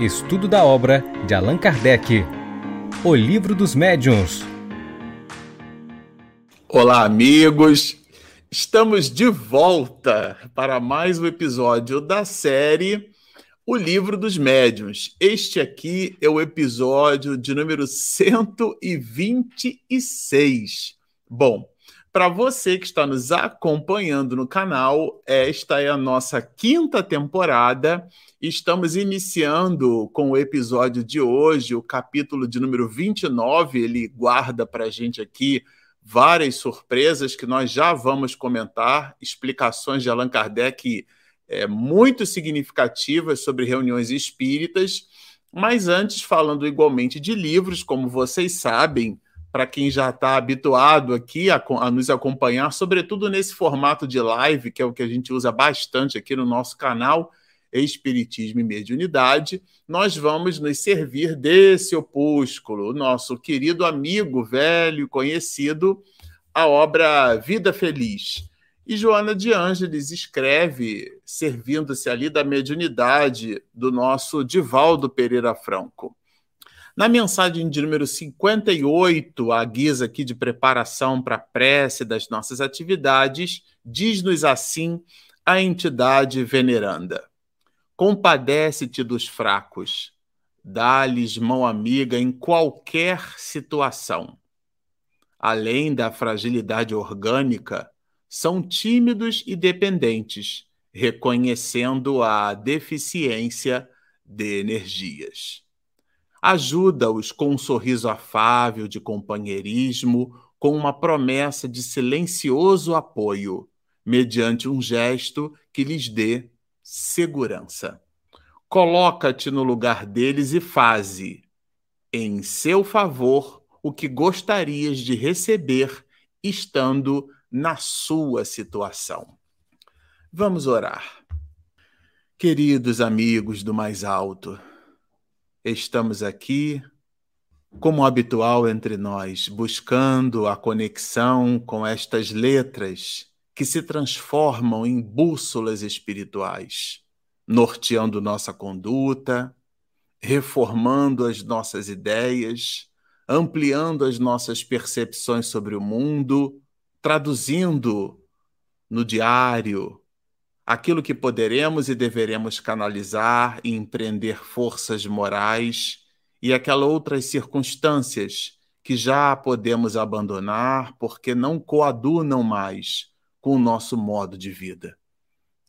Estudo da obra de Allan Kardec. O Livro dos Médiuns. Olá, amigos! Estamos de volta para mais um episódio da série O Livro dos Médiuns. Este aqui é o episódio de número 126. Bom, para você que está nos acompanhando no canal, esta é a nossa quinta temporada. Estamos iniciando com o episódio de hoje, o capítulo de número 29. Ele guarda para a gente aqui várias surpresas que nós já vamos comentar, explicações de Allan Kardec é, muito significativas sobre reuniões espíritas. Mas antes, falando igualmente de livros, como vocês sabem, para quem já está habituado aqui a, a, nos acompanhar, sobretudo nesse formato de live, que é o que a gente usa bastante aqui no nosso canal, Espiritismo e Mediunidade, nós vamos nos servir desse opúsculo, nosso querido amigo velho, conhecido, a obra Vida Feliz. E Joana de Ângeles escreve, servindo-se ali da mediunidade do nosso Divaldo Pereira Franco. Na mensagem de número 58, a guisa aqui de preparação para a prece das nossas atividades, diz-nos assim a entidade veneranda: Compadece-te dos fracos, dá-lhes mão amiga em qualquer situação. Além da fragilidade orgânica, são tímidos e dependentes, reconhecendo a deficiência de energias. Ajuda-os com um sorriso afável de companheirismo, com uma promessa de silencioso apoio, mediante um gesto que lhes dê segurança. Coloca-te no lugar deles e faze, em seu favor, o que gostarias de receber estando na sua situação. Vamos orar. Queridos amigos do mais alto, estamos aqui, como habitual entre nós, buscando a conexão com estas letras que se transformam em bússolas espirituais, norteando nossa conduta, reformando as nossas ideias, ampliando as nossas percepções sobre o mundo, traduzindo no diário aquilo que poderemos e deveremos canalizar e empreender forças morais e aquelas outras circunstâncias que já podemos abandonar porque não coadunam mais com o nosso modo de vida.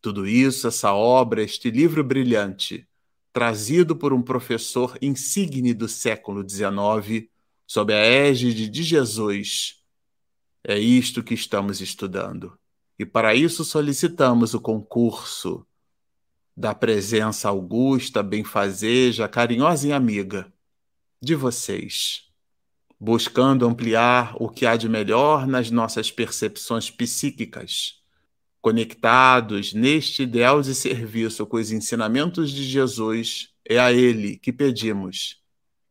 Tudo isso, essa obra, este livro brilhante, trazido por um professor insigne do século XIX, sob a égide de Jesus, é isto que estamos estudando. E para isso solicitamos o concurso da presença augusta, benfazeja, carinhosa e amiga de vocês, buscando ampliar o que há de melhor nas nossas percepções psíquicas, conectados neste ideal de serviço com os ensinamentos de Jesus, é a Ele que pedimos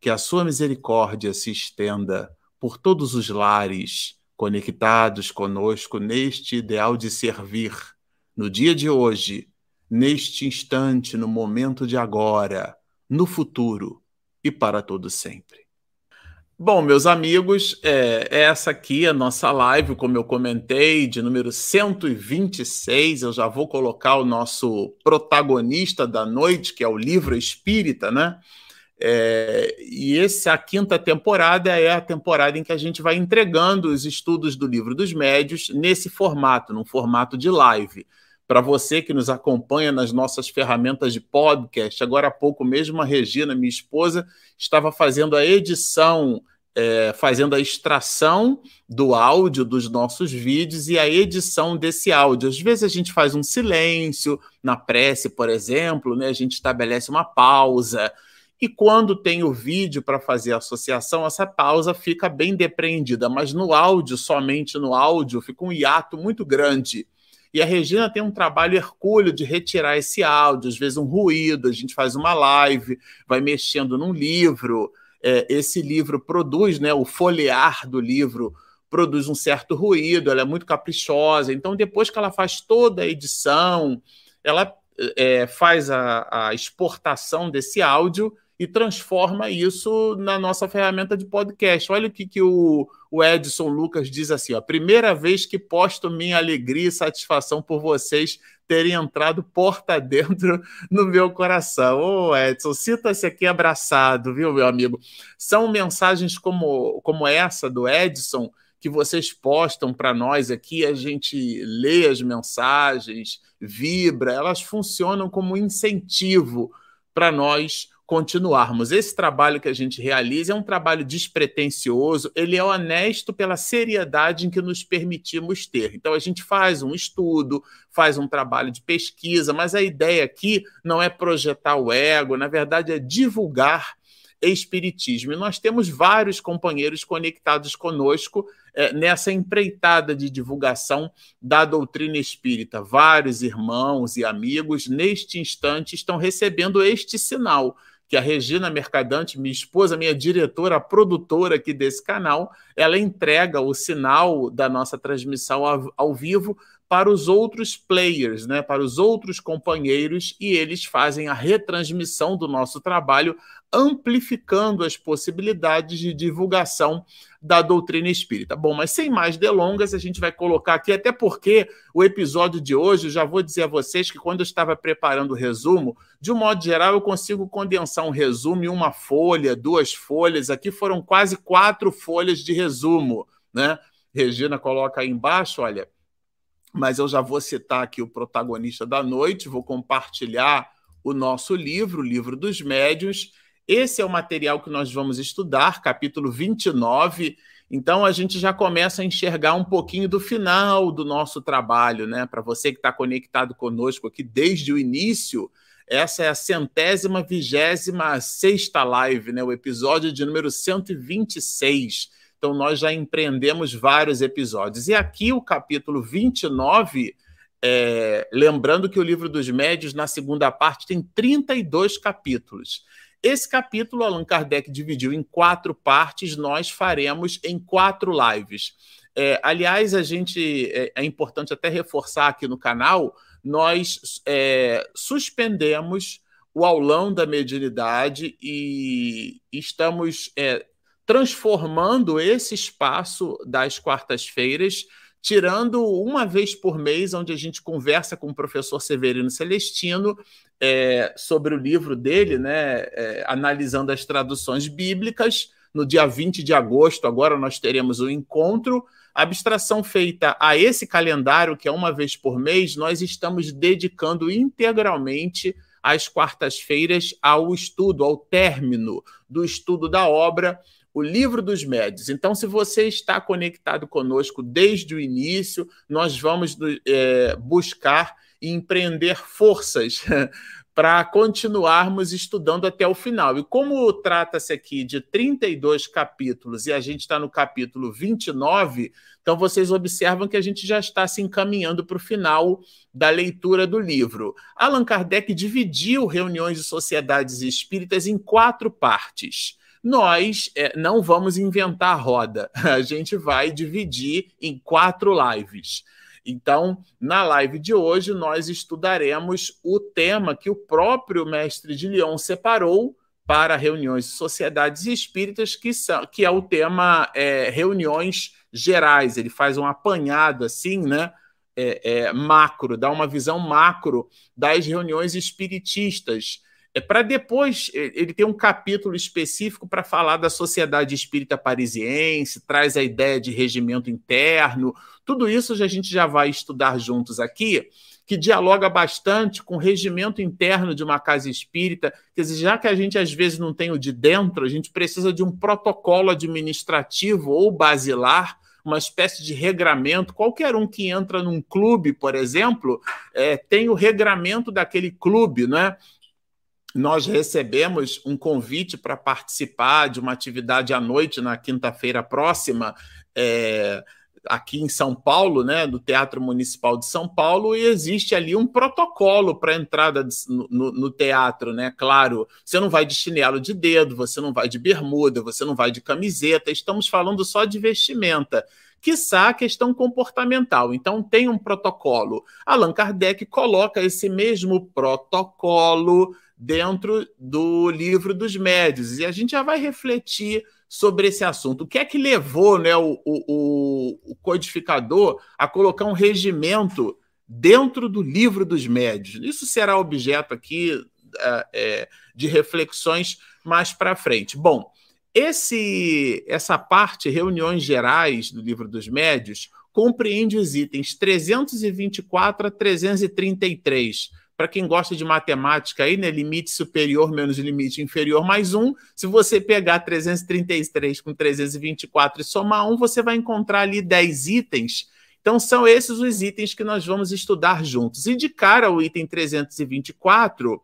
que a sua misericórdia se estenda por todos os lares conectados conosco neste ideal de servir, no dia de hoje, neste instante, no momento de agora, no futuro e para todo sempre. Bom, meus amigos, é, essa aqui é a nossa live, como eu comentei, de número 126. Eu já vou colocar o nosso protagonista da noite, que é o livro espírita, né? É, e essa quinta temporada é a temporada em que a gente vai entregando os estudos do livro dos médios nesse formato, num formato de live. Para você que nos acompanha nas nossas ferramentas de podcast, agora há pouco mesmo a Regina, minha esposa, estava fazendo a edição, é, fazendo a extração do áudio dos nossos vídeos e a edição desse áudio. Às vezes a gente faz um silêncio na prece, por exemplo, né? a gente estabelece uma pausa e quando tem o vídeo para fazer a associação, essa pausa fica bem depreendida, mas no áudio, somente no áudio, fica um hiato muito grande. E a Regina tem um trabalho hercúleo de retirar esse áudio, às vezes um ruído, a gente faz uma live, vai mexendo num livro, é, esse livro produz, né, o folhear do livro produz um certo ruído, ela é muito caprichosa, então depois que ela faz toda a edição, ela é, faz a, a exportação desse áudio e transforma isso na nossa ferramenta de podcast. Olha o que, que o, o Edson Lucas diz assim: ó, primeira vez que posto minha alegria e satisfação por vocês terem entrado porta dentro no meu coração. Ô, Edson, sinta-se aqui abraçado, viu, meu amigo? São mensagens como, como essa do Edson que vocês postam para nós aqui, a gente lê as mensagens, vibra, elas funcionam como incentivo para nós continuarmos. Esse trabalho que a gente realiza é um trabalho despretensioso, ele é honesto pela seriedade em que nos permitimos ter. Então, a gente faz um estudo, faz um trabalho de pesquisa, mas a ideia aqui não é projetar o ego, na verdade, é divulgar espiritismo. E nós temos vários companheiros conectados conosco é, nessa empreitada de divulgação da doutrina espírita. Vários irmãos e amigos, neste instante, estão recebendo este sinal que a Regina Mercadante, minha esposa, minha diretora, produtora aqui desse canal, ela entrega o sinal da nossa transmissão ao, ao vivo para os outros players, né, para os outros companheiros, e eles fazem a retransmissão do nosso trabalho, amplificando as possibilidades de divulgação da doutrina espírita. Bom, mas sem mais delongas, a gente vai colocar aqui, até porque o episódio de hoje, já vou dizer a vocês que quando eu estava preparando o resumo, de um modo geral, eu consigo condensar um resumo em uma folha, duas folhas. Aqui foram quase quatro folhas de resumo, né? Regina coloca aí embaixo, olha mas eu já vou citar aqui o protagonista da noite, vou compartilhar o nosso livro, o livro dos médios. Esse é o material que nós vamos estudar, capítulo 29. Então a gente já começa a enxergar um pouquinho do final do nosso trabalho, né? Para você que está conectado conosco aqui desde o início, essa é a centésima, vigésima sexta live, né? O episódio de número 126 então, nós já empreendemos vários episódios. E aqui o capítulo 29, é, lembrando que o livro dos médios, na segunda parte, tem 32 capítulos. Esse capítulo, Allan Kardec dividiu em quatro partes, nós faremos em quatro lives. É, aliás, a gente é, é, importante até reforçar aqui no canal, nós é, suspendemos o aulão da mediunidade e estamos é, transformando esse espaço das quartas-feiras, tirando uma vez por mês, onde a gente conversa com o professor Severino Celestino é, sobre o livro dele, né, é, analisando as traduções bíblicas. No dia 20 de agosto, agora nós teremos o um encontro. A abstração feita a esse calendário, que é uma vez por mês, nós estamos dedicando integralmente às quartas-feiras ao estudo, ao término do estudo da obra o livro dos médios. Então, se você está conectado conosco desde o início, nós vamos é, buscar e empreender forças para continuarmos estudando até o final. E como trata-se aqui de 32 capítulos e a gente está no capítulo 29, então vocês observam que a gente já está se encaminhando para o final da leitura do livro. Allan Kardec dividiu reuniões de sociedades espíritas em quatro partes nós é, não vamos inventar a roda. A gente vai dividir em quatro lives. Então, na live de hoje, nós estudaremos o tema que o próprio mestre de Lyon separou para reuniões de sociedades espíritas, que, são, que é o tema é, reuniões gerais. Ele faz um apanhado assim, né? É, é, macro, dá uma visão macro das reuniões espiritistas é para depois ele tem um capítulo específico para falar da sociedade espírita parisiense, traz a ideia de regimento interno, tudo isso a gente já vai estudar juntos aqui, que dialoga bastante com o regimento interno de uma casa espírita, quer dizer, já que a gente às vezes não tem o de dentro, a gente precisa de um protocolo administrativo ou basilar uma espécie de regramento. Qualquer um que entra num clube, por exemplo, é, tem o regramento daquele clube, né? Nós recebemos um convite para participar de uma atividade à noite na quinta-feira próxima, é, aqui em São Paulo, né, do Teatro Municipal de São Paulo, e existe ali um protocolo para entrada no, no, no, teatro, né? Claro, você não vai de chinelo de dedo, você não vai de bermuda, você não vai de camiseta, estamos falando só de vestimenta quiçá a questão comportamental. Então, tem um protocolo. Allan Kardec coloca esse mesmo protocolo dentro do livro dos médios, e a gente já vai refletir sobre esse assunto. O que é que levou né, o, o, o codificador a colocar um regimento dentro do livro dos médios? Isso será objeto aqui é, é de reflexões mais para frente. Bom, esse, essa parte, reuniões gerais do livro dos médios, compreende os itens 324 a 333. Para quem gosta de matemática aí, né, limite superior menos limite inferior mais um. Se você pegar 333 com 324 e somar um, você vai encontrar ali 10 itens. Então são esses os itens que nós vamos estudar juntos. E de cara o item 324,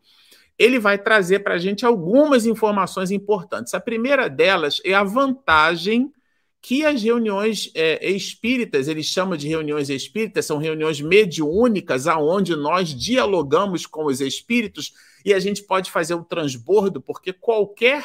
ele vai trazer para a gente algumas informações importantes. A primeira delas é a vantagem que as reuniões é, espíritas, eles chamam de reuniões espíritas, são reuniões mediúnicas, aonde nós dialogamos com os espíritos e a gente pode fazer o transbordo, porque qualquer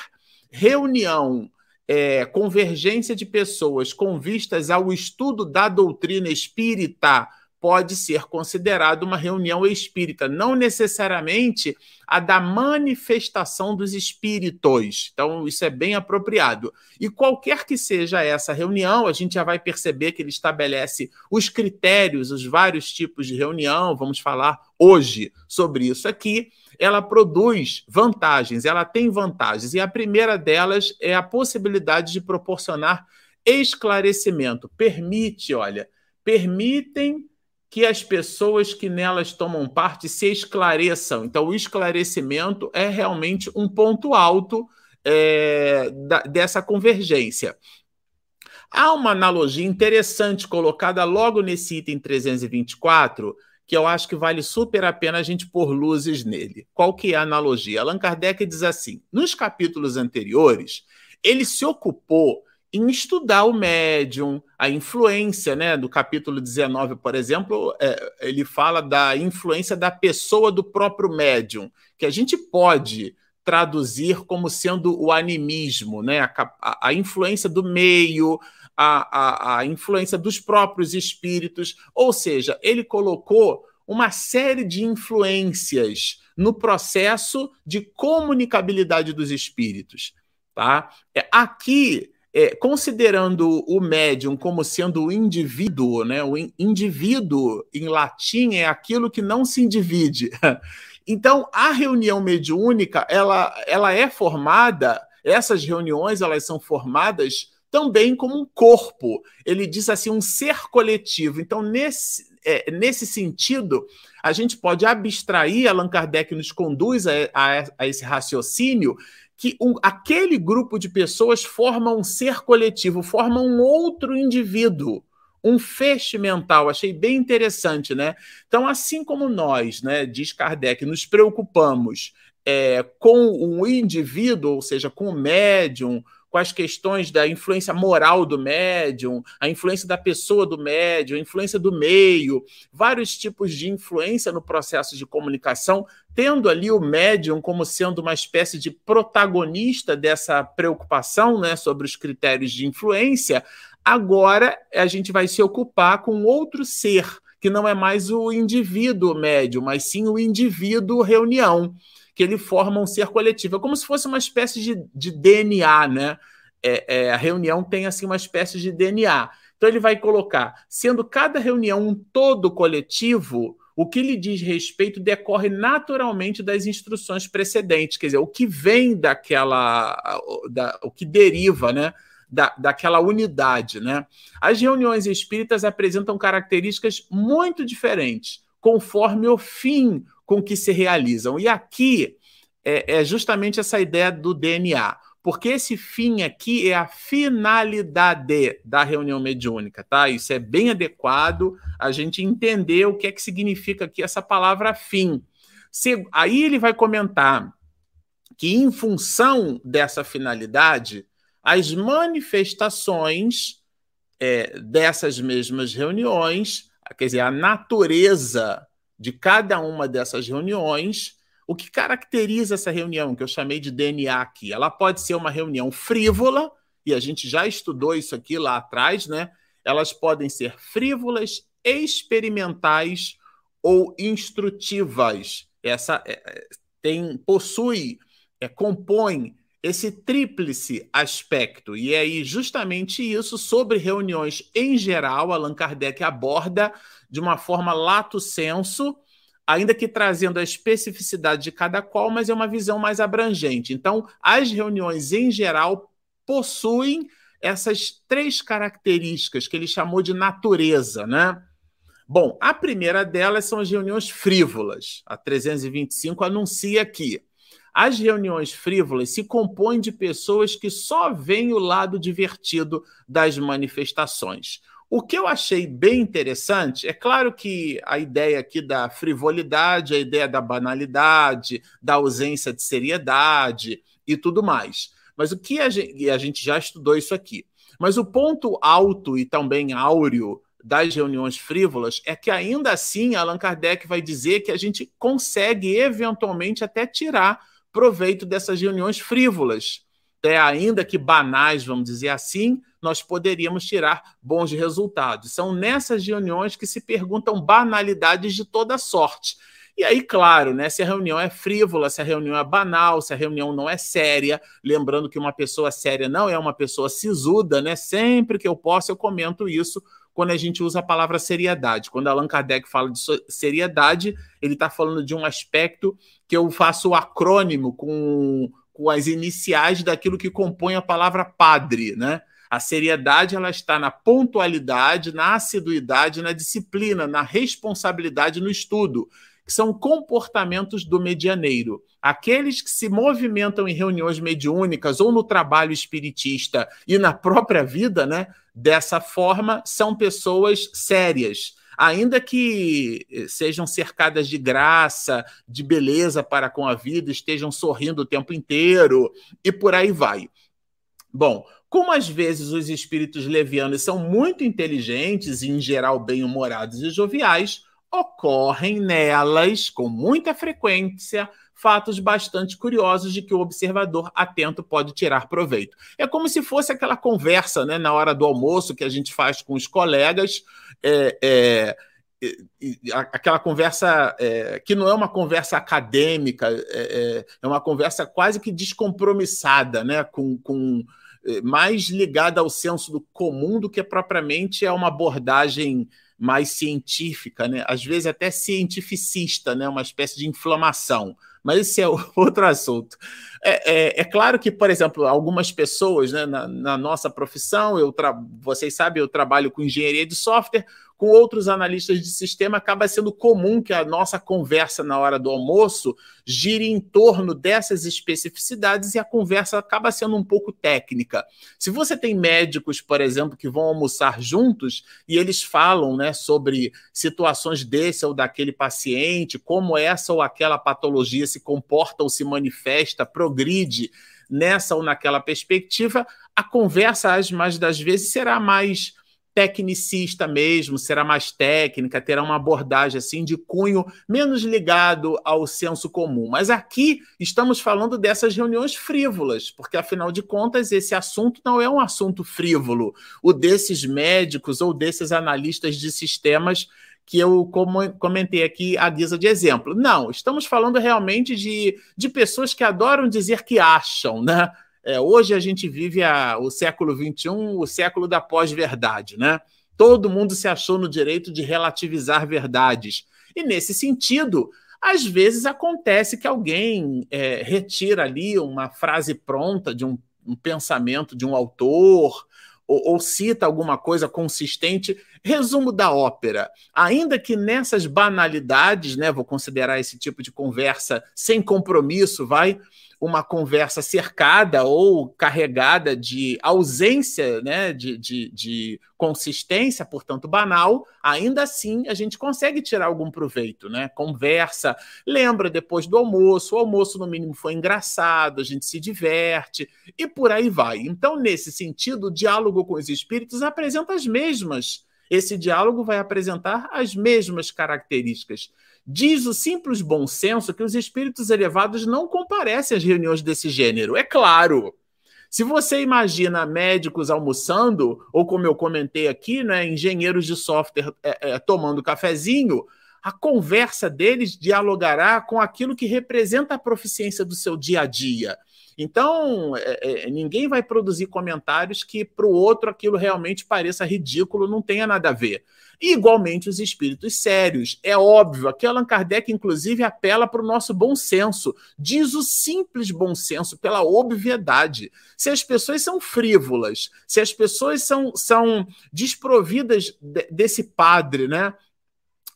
reunião, é, convergência de pessoas com vistas ao estudo da doutrina espírita, pode ser considerado uma reunião espírita, não necessariamente a da manifestação dos espíritos. Então, isso é bem apropriado. E qualquer que seja essa reunião, a gente já vai perceber que ele estabelece os critérios, os vários tipos de reunião, vamos falar hoje sobre isso aqui. Ela produz vantagens, ela tem vantagens, e a primeira delas é a possibilidade de proporcionar esclarecimento. Permite, olha, permitem que as pessoas que nelas tomam parte se esclareçam. Então, o esclarecimento é realmente um ponto alto é, da, dessa convergência. Há uma analogia interessante colocada logo nesse item 324, que eu acho que vale super a pena a gente pôr luzes nele. Qual que é a analogia? Allan Kardec diz assim: nos capítulos anteriores, ele se ocupou em estudar o médium, a influência, né? Do capítulo 19, por exemplo, é, ele fala da influência da pessoa do próprio médium, que a gente pode traduzir como sendo o animismo, né? A, a, a influência do meio, a, a influência dos próprios espíritos, ou seja, ele colocou uma série de influências no processo de comunicabilidade dos espíritos. Tá? É, aqui é, considerando o médium como sendo o indivíduo, né? O indivíduo em latim é aquilo que não se divide. Então, a reunião mediúnica, ela, ela é formada, essas reuniões, elas são formadas também como um corpo. Ele diz assim, um ser coletivo. Então, nesse, é, nesse sentido, a gente pode abstrair, Allan Kardec nos conduz a, a, a esse raciocínio, que um, aquele grupo de pessoas forma um ser coletivo, forma um outro indivíduo, um feixe mental. Achei bem interessante, né? Então, assim como nós, né, diz Kardec, nos preocupamos é, com o indivíduo, ou seja, com o médium, com as questões da influência moral do médium, a influência da pessoa do médium, a influência do meio, vários tipos de influência no processo de comunicação, tendo ali o médium como sendo uma espécie de protagonista dessa preocupação né, sobre os critérios de influência, agora a gente vai se ocupar com outro ser, que não é mais o indivíduo médium, mas sim o indivíduo reunião que ele forma um ser coletivo. É como se fosse uma espécie de, de DNA, né? É, é, a reunião tem assim uma espécie de DNA. Então ele vai colocar, sendo cada reunião um todo coletivo, o que lhe diz respeito decorre naturalmente das instruções precedentes, quer dizer, o que vem daquela, da, o que deriva, né? Da, daquela unidade, né? As reuniões espíritas apresentam características muito diferentes, conforme o fim com que se realizam. E aqui é, é justamente essa ideia do DNA porque esse fim aqui é a finalidade da reunião mediúnica, tá? Isso é bem adequado a gente entender o que é que significa aqui essa palavra fim. Se, aí ele vai comentar que, em função dessa finalidade, as manifestações é, dessas mesmas reuniões, quer dizer, a natureza de cada uma dessas reuniões, o que caracteriza essa reunião, que eu chamei de DNA aqui? Ela pode ser uma reunião frívola, e a gente já estudou isso aqui lá atrás, né? elas podem ser frívolas, experimentais ou instrutivas. Essa é, é, tem possui, é, compõe esse tríplice aspecto. E é aí justamente isso sobre reuniões em geral, Allan Kardec aborda de uma forma lato senso, ainda que trazendo a especificidade de cada qual, mas é uma visão mais abrangente. Então, as reuniões em geral possuem essas três características que ele chamou de natureza, né? Bom, a primeira delas são as reuniões frívolas. A 325 anuncia que as reuniões frívolas se compõem de pessoas que só veem o lado divertido das manifestações. O que eu achei bem interessante, é claro que a ideia aqui da frivolidade, a ideia da banalidade, da ausência de seriedade e tudo mais. Mas o que a gente, e a gente já estudou isso aqui. Mas o ponto alto e também áureo das reuniões frívolas é que ainda assim Allan Kardec vai dizer que a gente consegue eventualmente até tirar proveito dessas reuniões frívolas. É, ainda que banais, vamos dizer assim, nós poderíamos tirar bons resultados. São nessas reuniões que se perguntam banalidades de toda sorte. E aí, claro, né, se a reunião é frívola, se a reunião é banal, se a reunião não é séria, lembrando que uma pessoa séria não é uma pessoa sisuda, né? Sempre que eu posso, eu comento isso quando a gente usa a palavra seriedade. Quando Allan Kardec fala de seriedade, ele está falando de um aspecto que eu faço o acrônimo com, com as iniciais daquilo que compõe a palavra padre, né? A seriedade ela está na pontualidade, na assiduidade, na disciplina, na responsabilidade no estudo, que são comportamentos do medianeiro. Aqueles que se movimentam em reuniões mediúnicas ou no trabalho espiritista e na própria vida, né, dessa forma, são pessoas sérias ainda que sejam cercadas de graça, de beleza para com a vida, estejam sorrindo o tempo inteiro e por aí vai. Bom, como às vezes os espíritos levianos são muito inteligentes e, em geral, bem-humorados e joviais, ocorrem nelas, com muita frequência, fatos bastante curiosos de que o observador atento pode tirar proveito. É como se fosse aquela conversa né, na hora do almoço que a gente faz com os colegas. É, é, aquela conversa é, que não é uma conversa acadêmica, é, é, é uma conversa quase que descompromissada, né? com, com mais ligada ao senso do comum do que propriamente a uma abordagem mais científica, né? às vezes até cientificista, né? uma espécie de inflamação. Mas esse é outro assunto. É, é, é claro que, por exemplo, algumas pessoas né, na, na nossa profissão, eu vocês sabem, eu trabalho com engenharia de software, com outros analistas de sistema, acaba sendo comum que a nossa conversa na hora do almoço gire em torno dessas especificidades e a conversa acaba sendo um pouco técnica. Se você tem médicos, por exemplo, que vão almoçar juntos e eles falam né, sobre situações desse ou daquele paciente, como essa ou aquela patologia se comporta ou se manifesta, progride nessa ou naquela perspectiva, a conversa, às mais das vezes, será mais tecnicista mesmo, será mais técnica, terá uma abordagem assim de cunho menos ligado ao senso comum. Mas aqui estamos falando dessas reuniões frívolas, porque afinal de contas esse assunto não é um assunto frívolo, o desses médicos ou desses analistas de sistemas que eu comentei aqui à guisa de exemplo. Não, estamos falando realmente de, de pessoas que adoram dizer que acham, né? É, hoje a gente vive a, o século XXI, o século da pós-verdade, né? Todo mundo se achou no direito de relativizar verdades. E nesse sentido, às vezes acontece que alguém é, retira ali uma frase pronta de um, um pensamento de um autor, ou, ou, cita alguma coisa consistente. Resumo da ópera. Ainda que nessas banalidades, né, vou considerar esse tipo de conversa sem compromisso, vai uma conversa cercada ou carregada de ausência né, de, de, de, consistência, portanto, banal, ainda assim a gente consegue tirar algum proveito. Né? Conversa, lembra depois do almoço, o almoço, no mínimo, foi engraçado, a gente se diverte e por aí vai. Então, nesse sentido, o diálogo com os espíritos apresenta as mesmas. Esse diálogo vai apresentar as mesmas características Diz o simples bom senso que os espíritos elevados não comparecem às reuniões desse gênero. É claro. Se você imagina médicos almoçando, ou como eu comentei aqui, né, engenheiros de software é, é, tomando cafezinho, a conversa deles dialogará com aquilo que representa a proficiência do seu dia a dia. Então, é, é, ninguém vai produzir comentários que para o outro aquilo realmente pareça ridículo, não tenha nada a ver. E, igualmente, os espíritos sérios. É óbvio, aqui Allan Kardec, inclusive, apela para o nosso bom senso. Diz o simples bom senso, pela obviedade. Se as pessoas são frívolas, se as pessoas são, são desprovidas de, desse padre, né?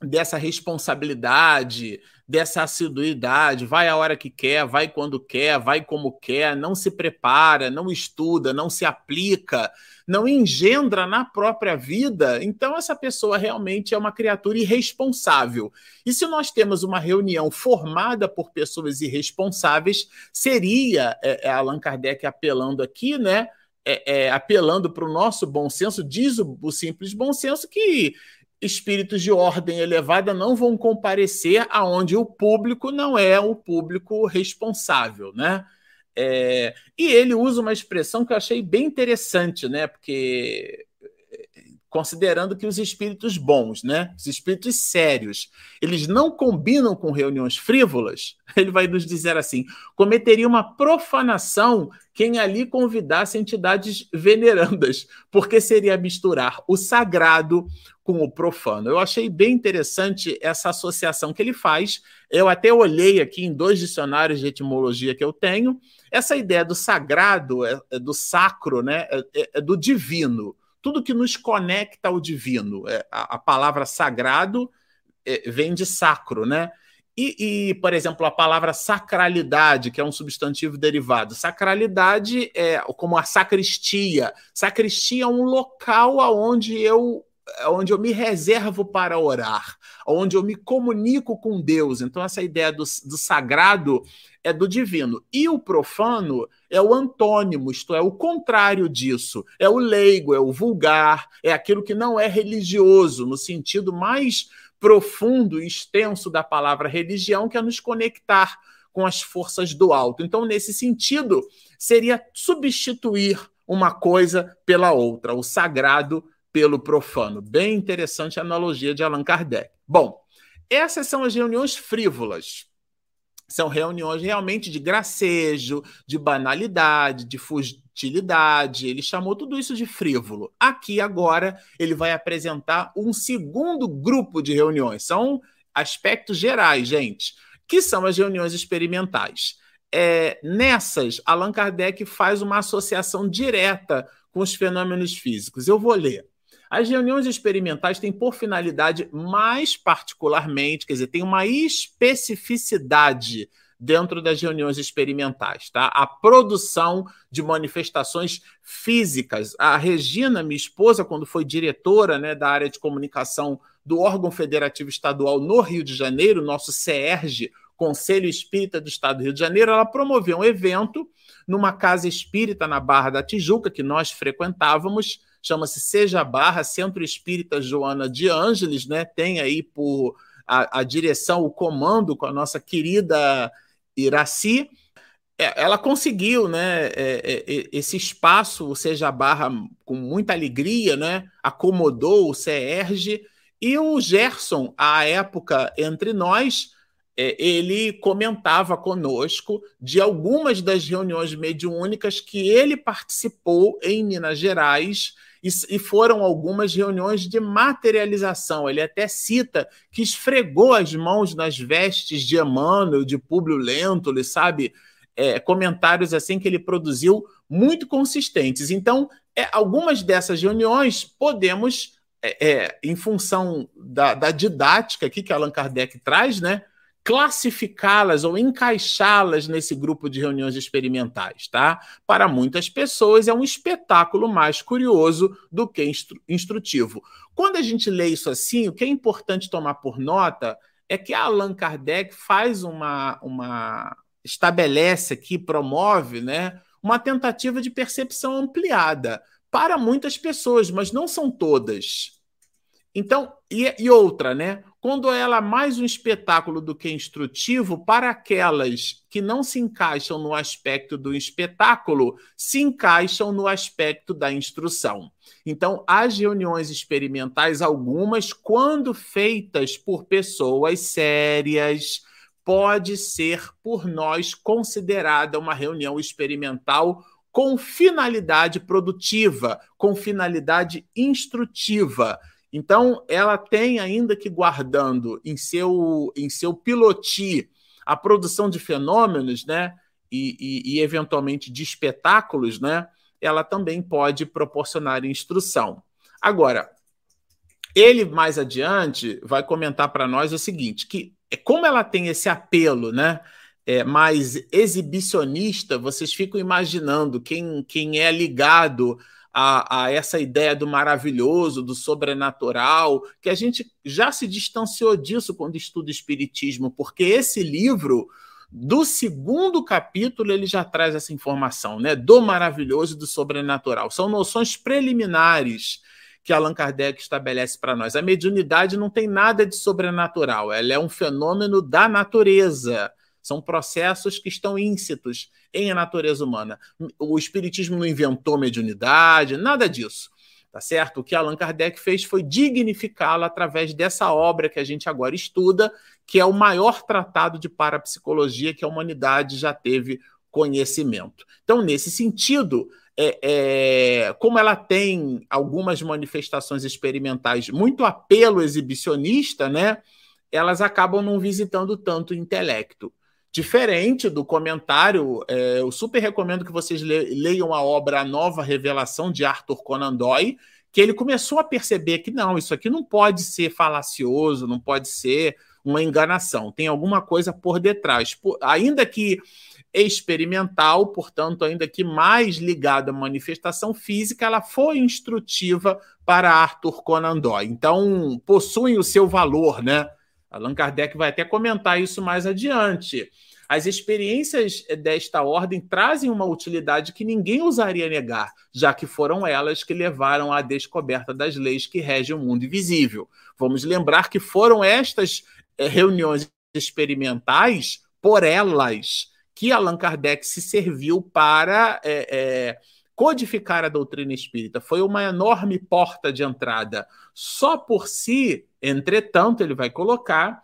dessa responsabilidade, dessa assiduidade, vai a hora que quer, vai quando quer, vai como quer, não se prepara, não estuda, não se aplica, não engendra na própria vida, então essa pessoa realmente é uma criatura irresponsável. E se nós temos uma reunião formada por pessoas irresponsáveis, seria é, é Allan Kardec apelando aqui, né? É, é, apelando para o nosso bom senso, diz o, o simples bom senso que espíritos de ordem elevada não vão comparecer aonde o público não é o público responsável, né? É, e ele usa uma expressão que eu achei bem interessante, né? Porque considerando que os espíritos bons, né, os espíritos sérios, eles não combinam com reuniões frívolas, ele vai nos dizer assim: cometeria uma profanação quem ali convidasse entidades venerandas, porque seria misturar o sagrado com o profano. Eu achei bem interessante essa associação que ele faz. Eu até olhei aqui em dois dicionários de etimologia que eu tenho. Essa ideia do sagrado, é, é do sacro, né, é, do divino. Tudo que nos conecta ao divino. É, a, a palavra sagrado é, vem de sacro, né? E, e, por exemplo, a palavra sacralidade, que é um substantivo derivado. Sacralidade é como a sacristia. Sacristia é um local onde eu onde eu me reservo para orar, onde eu me comunico com Deus. Então, essa ideia do, do sagrado é do divino. E o profano é o antônimo, isto é, o contrário disso. É o leigo, é o vulgar, é aquilo que não é religioso, no sentido mais profundo e extenso da palavra religião, que é nos conectar com as forças do alto. Então, nesse sentido, seria substituir uma coisa pela outra, o sagrado pelo profano. Bem interessante a analogia de Allan Kardec. Bom, essas são as reuniões frívolas. São reuniões realmente de gracejo, de banalidade, de futilidade. Ele chamou tudo isso de frívolo. Aqui agora ele vai apresentar um segundo grupo de reuniões. São aspectos gerais, gente, que são as reuniões experimentais. É, nessas, Allan Kardec faz uma associação direta com os fenômenos físicos. Eu vou ler. As reuniões experimentais têm por finalidade, mais particularmente, quer dizer, tem uma especificidade dentro das reuniões experimentais, tá? A produção de manifestações físicas. A Regina, minha esposa, quando foi diretora né, da área de comunicação do órgão federativo estadual no Rio de Janeiro, nosso CERJ, Conselho Espírita do Estado do Rio de Janeiro, ela promoveu um evento numa casa espírita na Barra da Tijuca, que nós frequentávamos, chama-se Seja Barra, Centro Espírita Joana de Ângeles, né? Tem aí por a, a direção, o comando com a nossa querida Iraci. É, ela conseguiu, né, é, é, esse espaço, o Seja Barra, com muita alegria, né, acomodou o CERJ, e o Gerson, à época, entre nós, ele comentava conosco de algumas das reuniões mediúnicas que ele participou em Minas Gerais e, foram algumas reuniões de materialização. Ele até cita que esfregou as mãos nas vestes de Emmanuel, de Públio Lentulus, sabe? É, comentários assim que ele produziu muito consistentes. Então, é, algumas dessas reuniões podemos, é, é em função da, da didática aqui que Allan Kardec traz, né? Classificá-las ou encaixá-las nesse grupo de reuniões experimentais, tá? Para muitas pessoas é um espetáculo mais curioso do que instru instrutivo. Quando a gente lê isso assim, o que é importante tomar por nota é que Allan Kardec faz uma, uma estabelece aqui, promove, né, uma tentativa de percepção ampliada para muitas pessoas, mas não são todas. Então, e, e outra, né? Quando ela é mais um espetáculo do que instrutivo, para aquelas que não se encaixam no aspecto do espetáculo, se encaixam no aspecto da instrução. Então, as reuniões experimentais, algumas, quando feitas por pessoas sérias, pode ser por nós considerada uma reunião experimental com finalidade produtiva, com finalidade instrutiva. Então, ela tem ainda que guardando em seu, em seu piloti a produção de fenômenos, né? E, e, e, eventualmente de espetáculos, né? Ela também pode proporcionar instrução. Agora, ele mais adiante vai comentar para nós o seguinte: que é como ela tem esse apelo, né? É, mais exibicionista, vocês ficam imaginando quem, quem é ligado a, a, essa ideia do maravilhoso, do sobrenatural, que a gente já se distanciou disso quando estuda Espiritismo, porque esse livro, do segundo capítulo, ele já traz essa informação, né? Do maravilhoso e do sobrenatural. São noções preliminares que Allan Kardec estabelece para nós. A mediunidade não tem nada de sobrenatural, ela é um fenômeno da natureza. São processos que estão íncitos em a natureza humana. O Espiritismo não inventou mediunidade, nada disso. Tá certo? O que Allan Kardec fez foi dignificá-la através dessa obra que a gente agora estuda, que é o maior tratado de parapsicologia que a humanidade já teve conhecimento. Então, nesse sentido, é, é, como ela tem algumas manifestações experimentais muito apelo exibicionista, né? Elas acabam não visitando tanto o intelecto. Diferente do comentário, é, eu super recomendo que vocês leiam a obra A Nova Revelação de Arthur Conan Doyle, que ele começou a perceber que não, isso aqui não pode ser falacioso, não pode ser uma enganação, tem alguma coisa por detrás. Por, ainda que experimental, portanto, ainda que mais ligada à manifestação física, ela foi instrutiva para Arthur Conan Doyle. Então, possuem o seu valor, né? Allan Kardec vai até comentar isso mais adiante. As experiências desta ordem trazem uma utilidade que ninguém ousaria negar, já que foram elas que levaram à descoberta das leis que regem o mundo invisível. Vamos lembrar que foram estas eh, reuniões experimentais, por elas, que Allan Kardec se serviu para é, é, codificar a doutrina espírita. Foi uma enorme porta de entrada. Só por si, entretanto, ele vai colocar,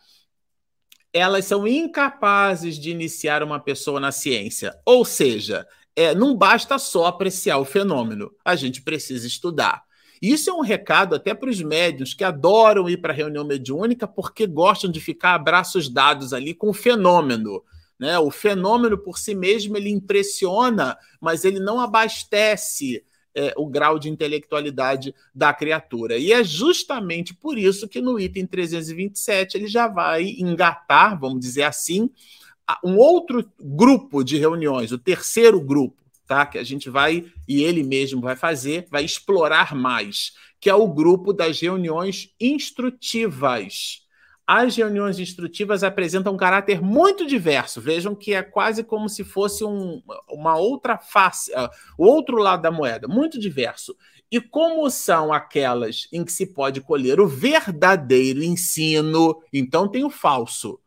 elas são incapazes de iniciar uma pessoa na ciência. Ou seja, é, não basta só apreciar o fenômeno, a gente precisa estudar. Isso é um recado até para os médios que adoram ir para a reunião mediúnica porque gostam de ficar abraços dados ali com o fenômeno. Né? O fenômeno por si mesmo ele impressiona, mas ele não abastece é, o grau de intelectualidade da criatura. E é justamente por isso que no item 327 ele já vai engatar, vamos dizer assim, um outro grupo de reuniões, o terceiro grupo, tá? Que a gente vai e ele mesmo vai fazer, vai explorar mais, que é o grupo das reuniões instrutivas as reuniões instrutivas apresentam um caráter muito diverso. Vejam que é quase como se fosse um, uma outra face, uh, o outro lado da moeda, muito diverso. E como são aquelas em que se pode colher o verdadeiro ensino, então tem o falso.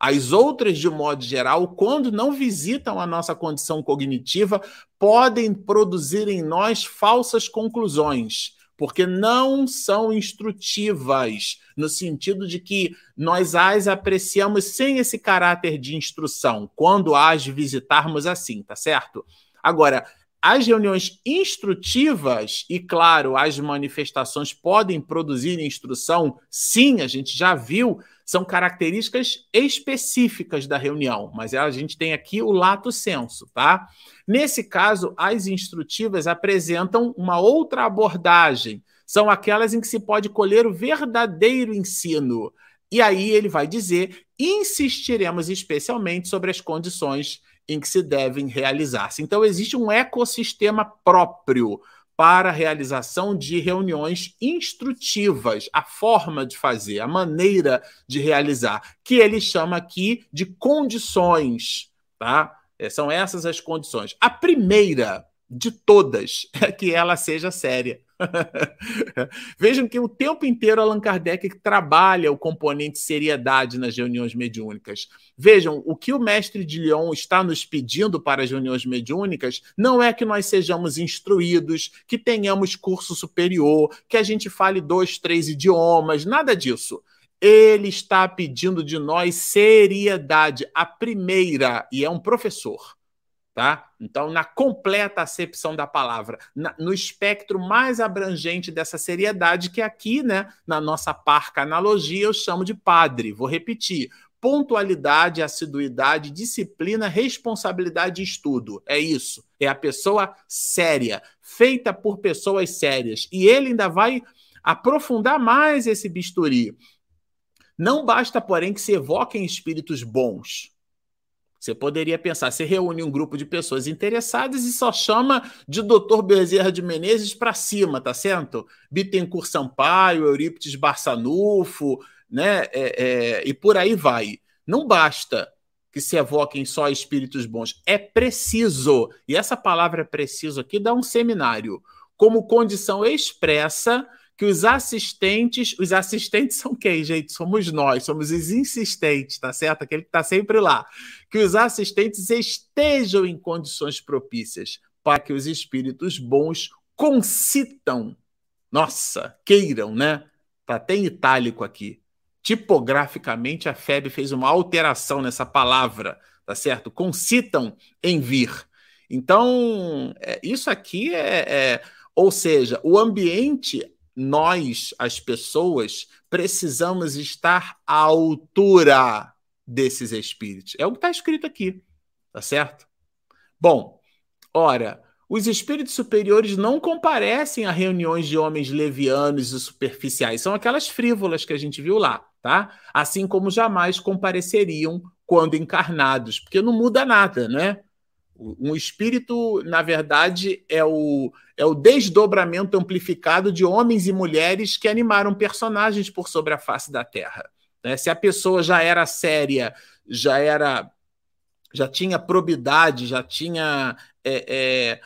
As outras, de modo geral, quando não visitam a nossa condição cognitiva, podem produzir em nós falsas conclusões porque não são instrutivas, no sentido de que nós as apreciamos sem esse caráter de instrução, quando as visitarmos assim, tá certo? Agora, as reuniões instrutivas, e claro, as manifestações podem produzir instrução, sim, a gente já viu, são características específicas da reunião, mas a gente tem aqui o lato senso, tá? Nesse caso, as instrutivas apresentam uma outra abordagem, são aquelas em que se pode colher o verdadeiro ensino. E aí ele vai dizer: insistiremos especialmente sobre as condições em que se devem realizar-se. Então, existe um ecossistema próprio para a realização de reuniões instrutivas, a forma de fazer, a maneira de realizar, que ele chama aqui de condições, tá? É, são essas as condições. A primeira de todas é que ela seja séria. Vejam que o tempo inteiro Allan Kardec trabalha o componente seriedade nas reuniões mediúnicas. Vejam, o que o mestre de Lyon está nos pedindo para as reuniões mediúnicas não é que nós sejamos instruídos, que tenhamos curso superior, que a gente fale dois, três idiomas, nada disso. Ele está pedindo de nós seriedade, a primeira, e é um professor. Tá? Então, na completa acepção da palavra, na, no espectro mais abrangente dessa seriedade, que aqui, né, na nossa parca analogia, eu chamo de padre. Vou repetir: pontualidade, assiduidade, disciplina, responsabilidade e estudo. É isso. É a pessoa séria, feita por pessoas sérias. E ele ainda vai aprofundar mais esse bisturi. Não basta, porém, que se evoquem espíritos bons. Você poderia pensar, você reúne um grupo de pessoas interessadas e só chama de Dr. Bezerra de Menezes para cima, tá certo? Bittencourt Sampaio, Eurípides Barçanufo, né? É, é, e por aí vai. Não basta que se evoquem só espíritos bons. É preciso, e essa palavra preciso aqui dá um seminário, como condição expressa que os assistentes, os assistentes são quem, gente? Somos nós, somos os insistentes, tá certo? Aquele que está sempre lá. Que os assistentes estejam em condições propícias para que os espíritos bons concitam. Nossa, queiram, né? Tá até em itálico aqui. Tipograficamente, a FEB fez uma alteração nessa palavra, tá certo? Concitam em vir. Então, é, isso aqui é, é. Ou seja, o ambiente nós, as pessoas, precisamos estar à altura desses espíritos. É o que está escrito aqui, tá certo? Bom, ora, os espíritos superiores não comparecem a reuniões de homens levianos e superficiais, são aquelas frívolas que a gente viu lá, tá? Assim como jamais compareceriam quando encarnados, porque não muda nada, né? Um espírito, na verdade, é o, é o desdobramento amplificado de homens e mulheres que animaram personagens por sobre a face da Terra. Né? Se a pessoa já era séria, já era, já tinha probidade, já tinha é, é,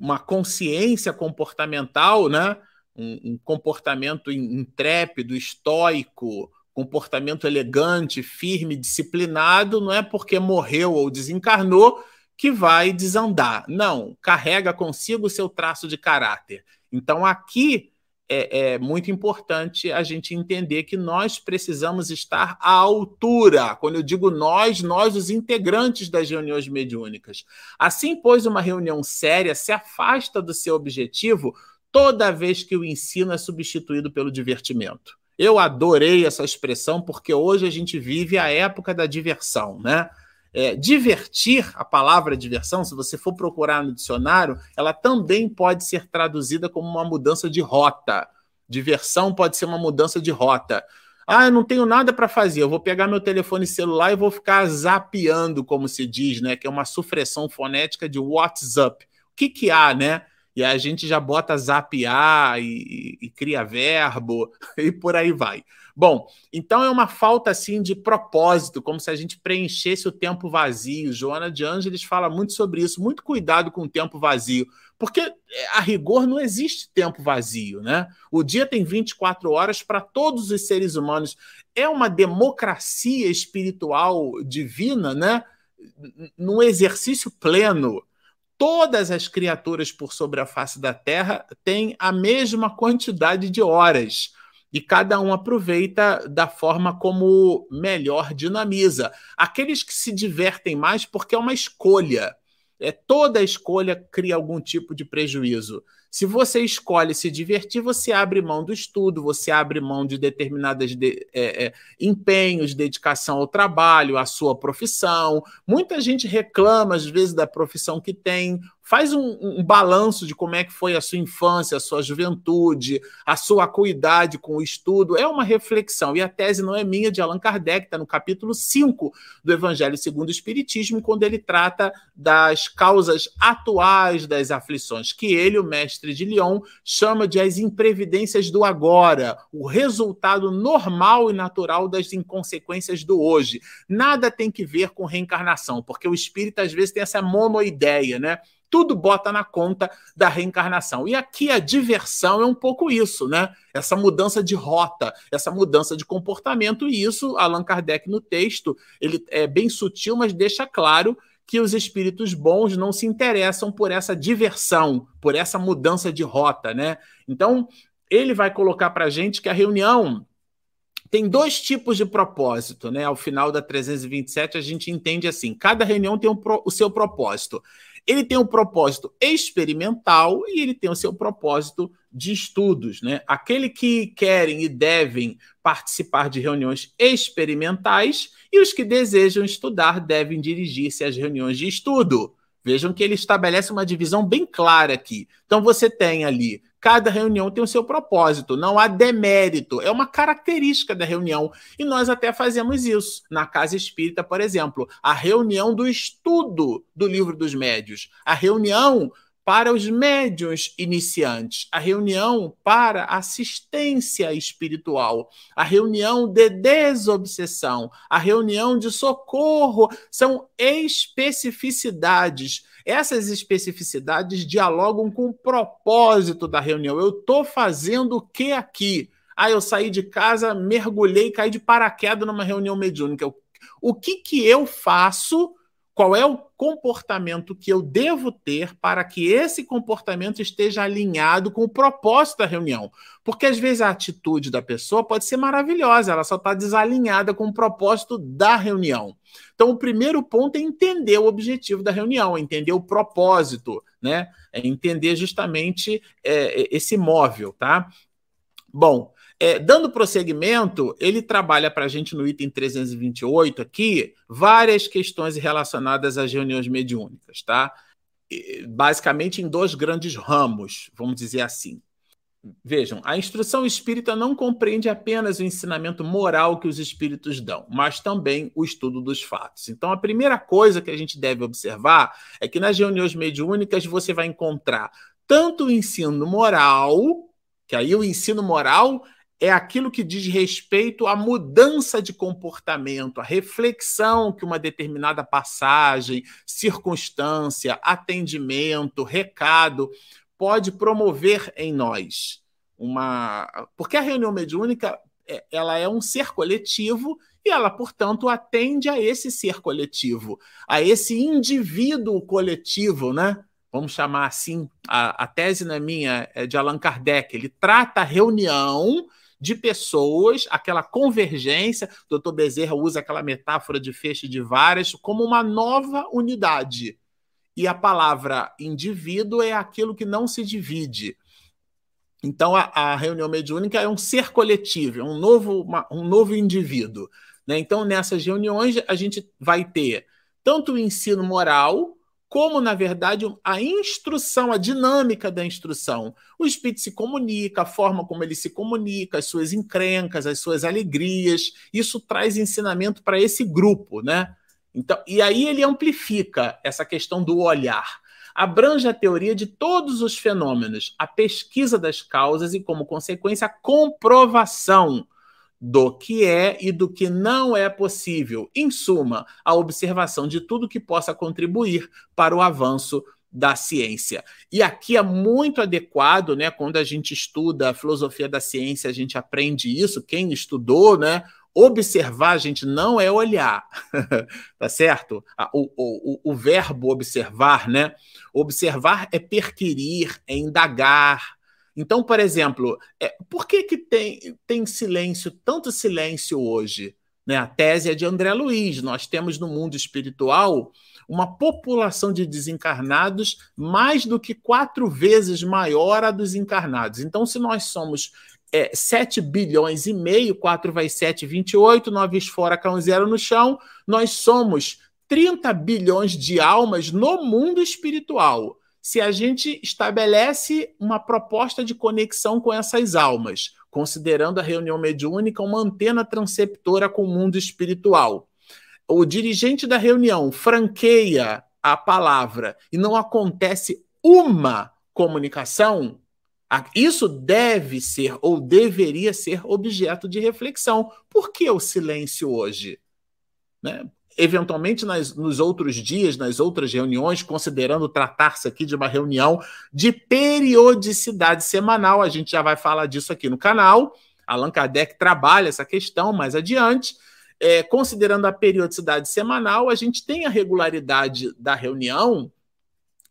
uma consciência comportamental, né? um, um comportamento intrépido, estoico, comportamento elegante, firme, disciplinado, não é porque morreu ou desencarnou que vai desandar. Não, carrega consigo o seu traço de caráter. Então, aqui é, é, muito importante a gente entender que nós precisamos estar à altura. Quando eu digo nós, nós, os integrantes das reuniões mediúnicas. Assim, pois, uma reunião séria se afasta do seu objetivo toda vez que o ensino é substituído pelo divertimento. Eu adorei essa expressão porque hoje a gente vive a época da diversão, né? É, divertir, a palavra diversão, se você for procurar no dicionário, ela também pode ser traduzida como uma mudança de rota. Diversão pode ser uma mudança de rota. Ah, eu não tenho nada para fazer, eu vou pegar meu telefone celular e vou ficar zapeando, como se diz, né? Que é uma supressão fonética de WhatsApp. O que, que há, né? E a gente já bota zapear e, e, e cria verbo e por aí vai. Bom, então é uma falta assim de propósito, como se a gente preenchesse o tempo vazio. Joana de Ângeles fala muito sobre isso, muito cuidado com o tempo vazio, porque é, a rigor não existe tempo vazio, né? O dia tem 24 horas para todos os seres humanos. É uma democracia espiritual divina, né? Num exercício pleno todas as criaturas por sobre a face da Terra têm a mesma quantidade de horas e cada um aproveita da forma como melhor dinamiza. Aqueles que se divertem mais porque é uma escolha. É toda escolha cria algum tipo de prejuízo. Se você escolhe se divertir, você abre mão do estudo, você abre mão de determinados de, é, é, empenhos, dedicação ao trabalho, à sua profissão. Muita gente reclama, às vezes, da profissão que tem, Faz um, um, balanço de como é que foi a sua infância, a sua juventude, a sua acuidade com o estudo. É uma reflexão. E a tese não é minha, de Allan Kardec, está no capítulo 5 do Evangelho segundo o Espiritismo, quando ele trata das causas atuais das aflições, que ele, o mestre de Lyon, chama de as imprevidências do agora, o resultado normal e natural das inconsequências do hoje. Nada tem que ver com reencarnação, porque o espírito às vezes tem essa monoideia, né? Tudo bota na conta da reencarnação. E aqui a diversão é um pouco isso, né? Essa mudança de rota, essa mudança de comportamento, e isso Allan Kardec no texto, ele é bem sutil, mas deixa claro que os espíritos bons não se interessam por essa diversão, por essa mudança de rota, né? Então, ele vai colocar para gente que a reunião tem dois tipos de propósito, né? Ao final da 327, a gente entende assim: cada reunião tem um pro, o seu propósito. Ele tem um propósito experimental e ele tem o seu propósito de estudos, né? Aquele que querem e devem participar de reuniões experimentais e os que desejam estudar devem dirigir-se às reuniões de estudo. Vejam que ele estabelece uma divisão bem clara aqui. Então você tem ali Cada reunião tem o seu propósito, não há demérito, é uma característica da reunião. E nós até fazemos isso na Casa Espírita, por exemplo, a reunião do estudo do Livro dos Médios, a reunião para os médiuns iniciantes, a reunião para assistência espiritual, a reunião de desobsessão, a reunião de socorro, são especificidades essas especificidades dialogam com o propósito da reunião. Eu estou fazendo o que aqui? Ah, eu saí de casa, mergulhei, caí de paraquedas numa reunião mediúnica. O que, que eu faço qual é o comportamento que eu devo ter para que esse comportamento esteja alinhado com o propósito da reunião? Porque às vezes a atitude da pessoa pode ser maravilhosa, ela só está desalinhada com o propósito da reunião. Então, o primeiro ponto é entender o objetivo da reunião, entender o propósito, né? É entender justamente é, esse móvel, tá? Bom, é, dando prosseguimento, ele trabalha para a gente no item 328 aqui várias questões relacionadas às reuniões mediúnicas, tá? Basicamente em dois grandes ramos, vamos dizer assim. Vejam, a instrução espírita não compreende apenas o ensinamento moral que os espíritos dão, mas também o estudo dos fatos. Então, a primeira coisa que a gente deve observar é que nas reuniões mediúnicas você vai encontrar tanto o ensino moral, que aí o ensino moral é aquilo que diz respeito à mudança de comportamento, à reflexão que uma determinada passagem, circunstância, atendimento, recado pode promover em nós. Uma, porque a reunião mediúnica é, ela é um ser coletivo e ela, portanto, atende a esse ser coletivo, a esse indivíduo coletivo, né? Vamos chamar assim. A, a tese é minha, é de Allan Kardec. Ele trata a reunião de pessoas, aquela convergência. O doutor Bezerra usa aquela metáfora de feixe de varas como uma nova unidade. E a palavra indivíduo é aquilo que não se divide. Então, a, a reunião mediúnica é um ser coletivo, é um novo, uma, um novo indivíduo. Né? Então, nessas reuniões, a gente vai ter tanto o ensino moral, como, na verdade, a instrução, a dinâmica da instrução. O espírito se comunica, a forma como ele se comunica, as suas encrencas, as suas alegrias, isso traz ensinamento para esse grupo, né? Então, e aí ele amplifica essa questão do olhar. Abrange a teoria de todos os fenômenos, a pesquisa das causas e, como consequência, a comprovação do que é e do que não é possível. Em suma, a observação de tudo que possa contribuir para o avanço da ciência. E aqui é muito adequado, né? Quando a gente estuda a filosofia da ciência, a gente aprende isso. Quem estudou, né? Observar, gente, não é olhar, tá certo? O, o, o verbo observar, né? Observar é perquirir, é indagar, então, por exemplo, é, por que, que tem, tem silêncio, tanto silêncio hoje? Né? A tese é de André Luiz. Nós temos no mundo espiritual uma população de desencarnados mais do que quatro vezes maior a dos encarnados. Então, se nós somos é, 7 bilhões e meio, 4 vai 7, 28, 9 fora, um zero no chão, nós somos 30 bilhões de almas no mundo espiritual se a gente estabelece uma proposta de conexão com essas almas, considerando a reunião mediúnica uma antena transceptora com o mundo espiritual. O dirigente da reunião franqueia a palavra e não acontece uma comunicação, isso deve ser ou deveria ser objeto de reflexão. Por que o silêncio hoje? Né? Eventualmente nas, nos outros dias, nas outras reuniões, considerando tratar-se aqui de uma reunião de periodicidade semanal, a gente já vai falar disso aqui no canal. Allan Kardec trabalha essa questão mais adiante. É, considerando a periodicidade semanal, a gente tem a regularidade da reunião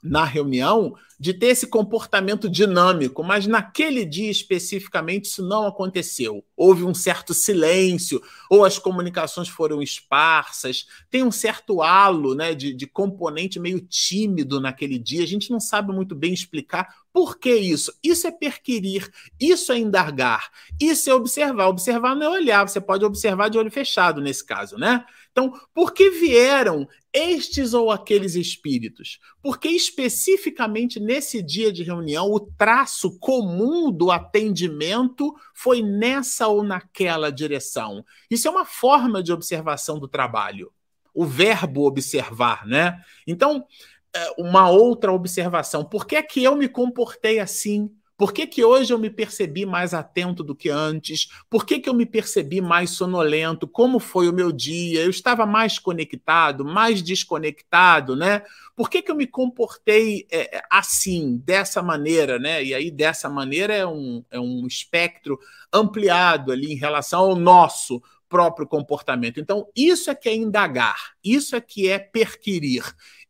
na reunião de ter esse comportamento dinâmico, mas naquele dia especificamente isso não aconteceu. Houve um certo silêncio, ou as comunicações foram esparsas, tem um certo halo né, de, de componente meio tímido naquele dia. A gente não sabe muito bem explicar por que isso? Isso é perquirir, isso é indagar, isso é observar. Observar não é olhar, você pode observar de olho fechado nesse caso, né? Então, por que vieram estes ou aqueles espíritos? Porque especificamente nesse dia de reunião, o traço comum do atendimento foi nessa ou naquela direção. Isso é uma forma de observação do trabalho. O verbo observar, né? Então, é, uma outra observação. Por que é que eu me comportei assim? Por que, que hoje eu me percebi mais atento do que antes? Por que, que eu me percebi mais sonolento? Como foi o meu dia? Eu estava mais conectado, mais desconectado, né? Por que, que eu me comportei é, é, assim, dessa maneira, né? E aí, dessa maneira, é um, é um espectro ampliado ali em relação ao nosso próprio comportamento. Então, isso é que é indagar, isso é que é perquirir,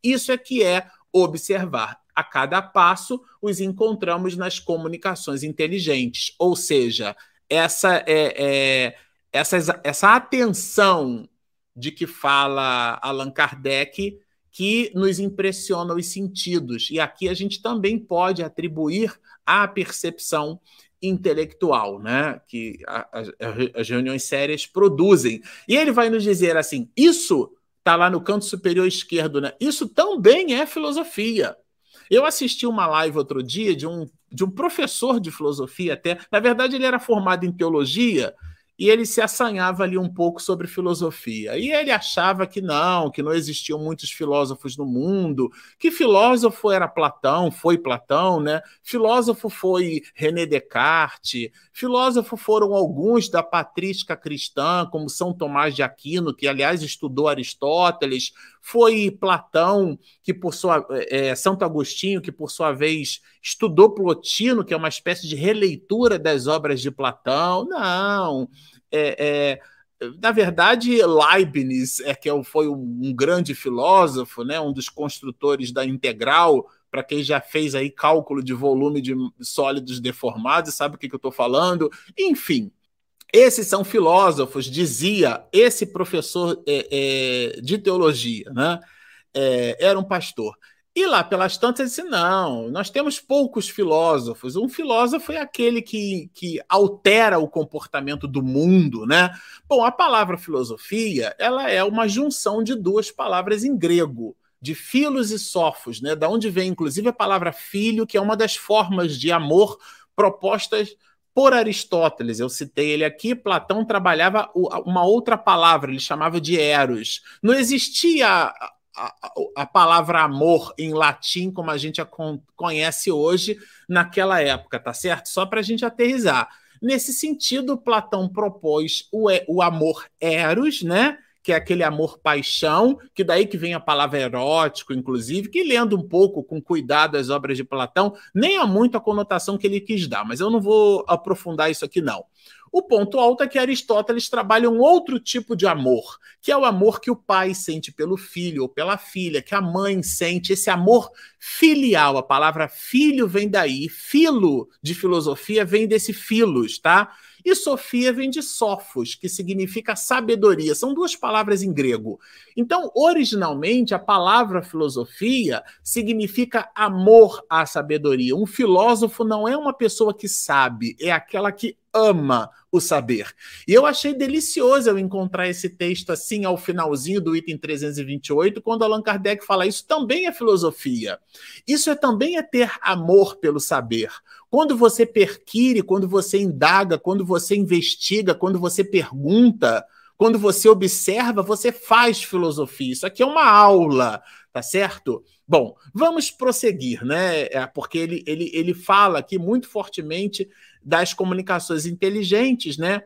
isso é que é observar a cada passo os encontramos nas comunicações inteligentes. Ou seja, essa, é, é, essa, essa atenção de que fala Allan Kardec que nos impressiona os sentidos. E aqui a gente também pode atribuir à percepção intelectual, né? Que as reuniões sérias produzem. E ele vai nos dizer assim: isso está lá no canto superior esquerdo, né? Isso também é filosofia. Eu assisti uma live outro dia de um, de um professor de filosofia, até. Na verdade, ele era formado em teologia e ele se assanhava ali um pouco sobre filosofia. E ele achava que não, que não existiam muitos filósofos no mundo, que filósofo era Platão, foi Platão, né? Filósofo foi René Descartes, filósofo foram alguns da patrística cristã, como São Tomás de Aquino, que aliás estudou Aristóteles, foi Platão, que por sua é, Santo Agostinho, que por sua vez estudou Plotino, que é uma espécie de releitura das obras de Platão. Não, é, é, na verdade, Leibniz é que é foi um grande filósofo, né, um dos construtores da integral. Para quem já fez aí cálculo de volume de sólidos deformados, sabe o que, que eu estou falando? Enfim, esses são filósofos, dizia esse professor é, é, de teologia, né? É, era um pastor. E lá pelas tantas disse: não, nós temos poucos filósofos. Um filósofo é aquele que, que altera o comportamento do mundo, né? Bom, a palavra filosofia ela é uma junção de duas palavras em grego, de filos e sofos, né? Da onde vem, inclusive, a palavra filho, que é uma das formas de amor propostas por Aristóteles. Eu citei ele aqui. Platão trabalhava uma outra palavra, ele chamava de eros. Não existia a, a, palavra amor em latim, como a gente a conhece hoje, naquela época, tá certo? Só para a gente aterrizar. Nesse sentido, Platão propôs o, o amor eros, né? Que é aquele amor-paixão, que daí que vem a palavra erótico, inclusive, que lendo um pouco com cuidado as obras de Platão, nem há muito a conotação que ele quis dar, mas eu não vou aprofundar isso aqui não. O ponto alto é que Aristóteles trabalha um outro tipo de amor, que é o amor que o pai sente pelo filho ou pela filha, que a mãe sente, esse amor filial. A palavra filho vem daí, filo de filosofia vem desse filos, tá? E Sofia vem de sofos, que significa sabedoria. São duas palavras em grego. Então, originalmente, a palavra filosofia significa amor à sabedoria. Um filósofo não é uma pessoa que sabe, é aquela que ama o saber. E eu achei delicioso eu encontrar esse texto assim ao finalzinho do item 328, quando Allan Kardec fala isso também é filosofia. Isso é também é ter amor pelo saber. Quando você perquire, quando você indaga, quando você investiga, quando você pergunta, quando você observa, você faz filosofia. Isso aqui é uma aula, tá certo? Bom, vamos prosseguir, né? É, porque ele, ele, ele fala aqui muito fortemente das comunicações inteligentes, né?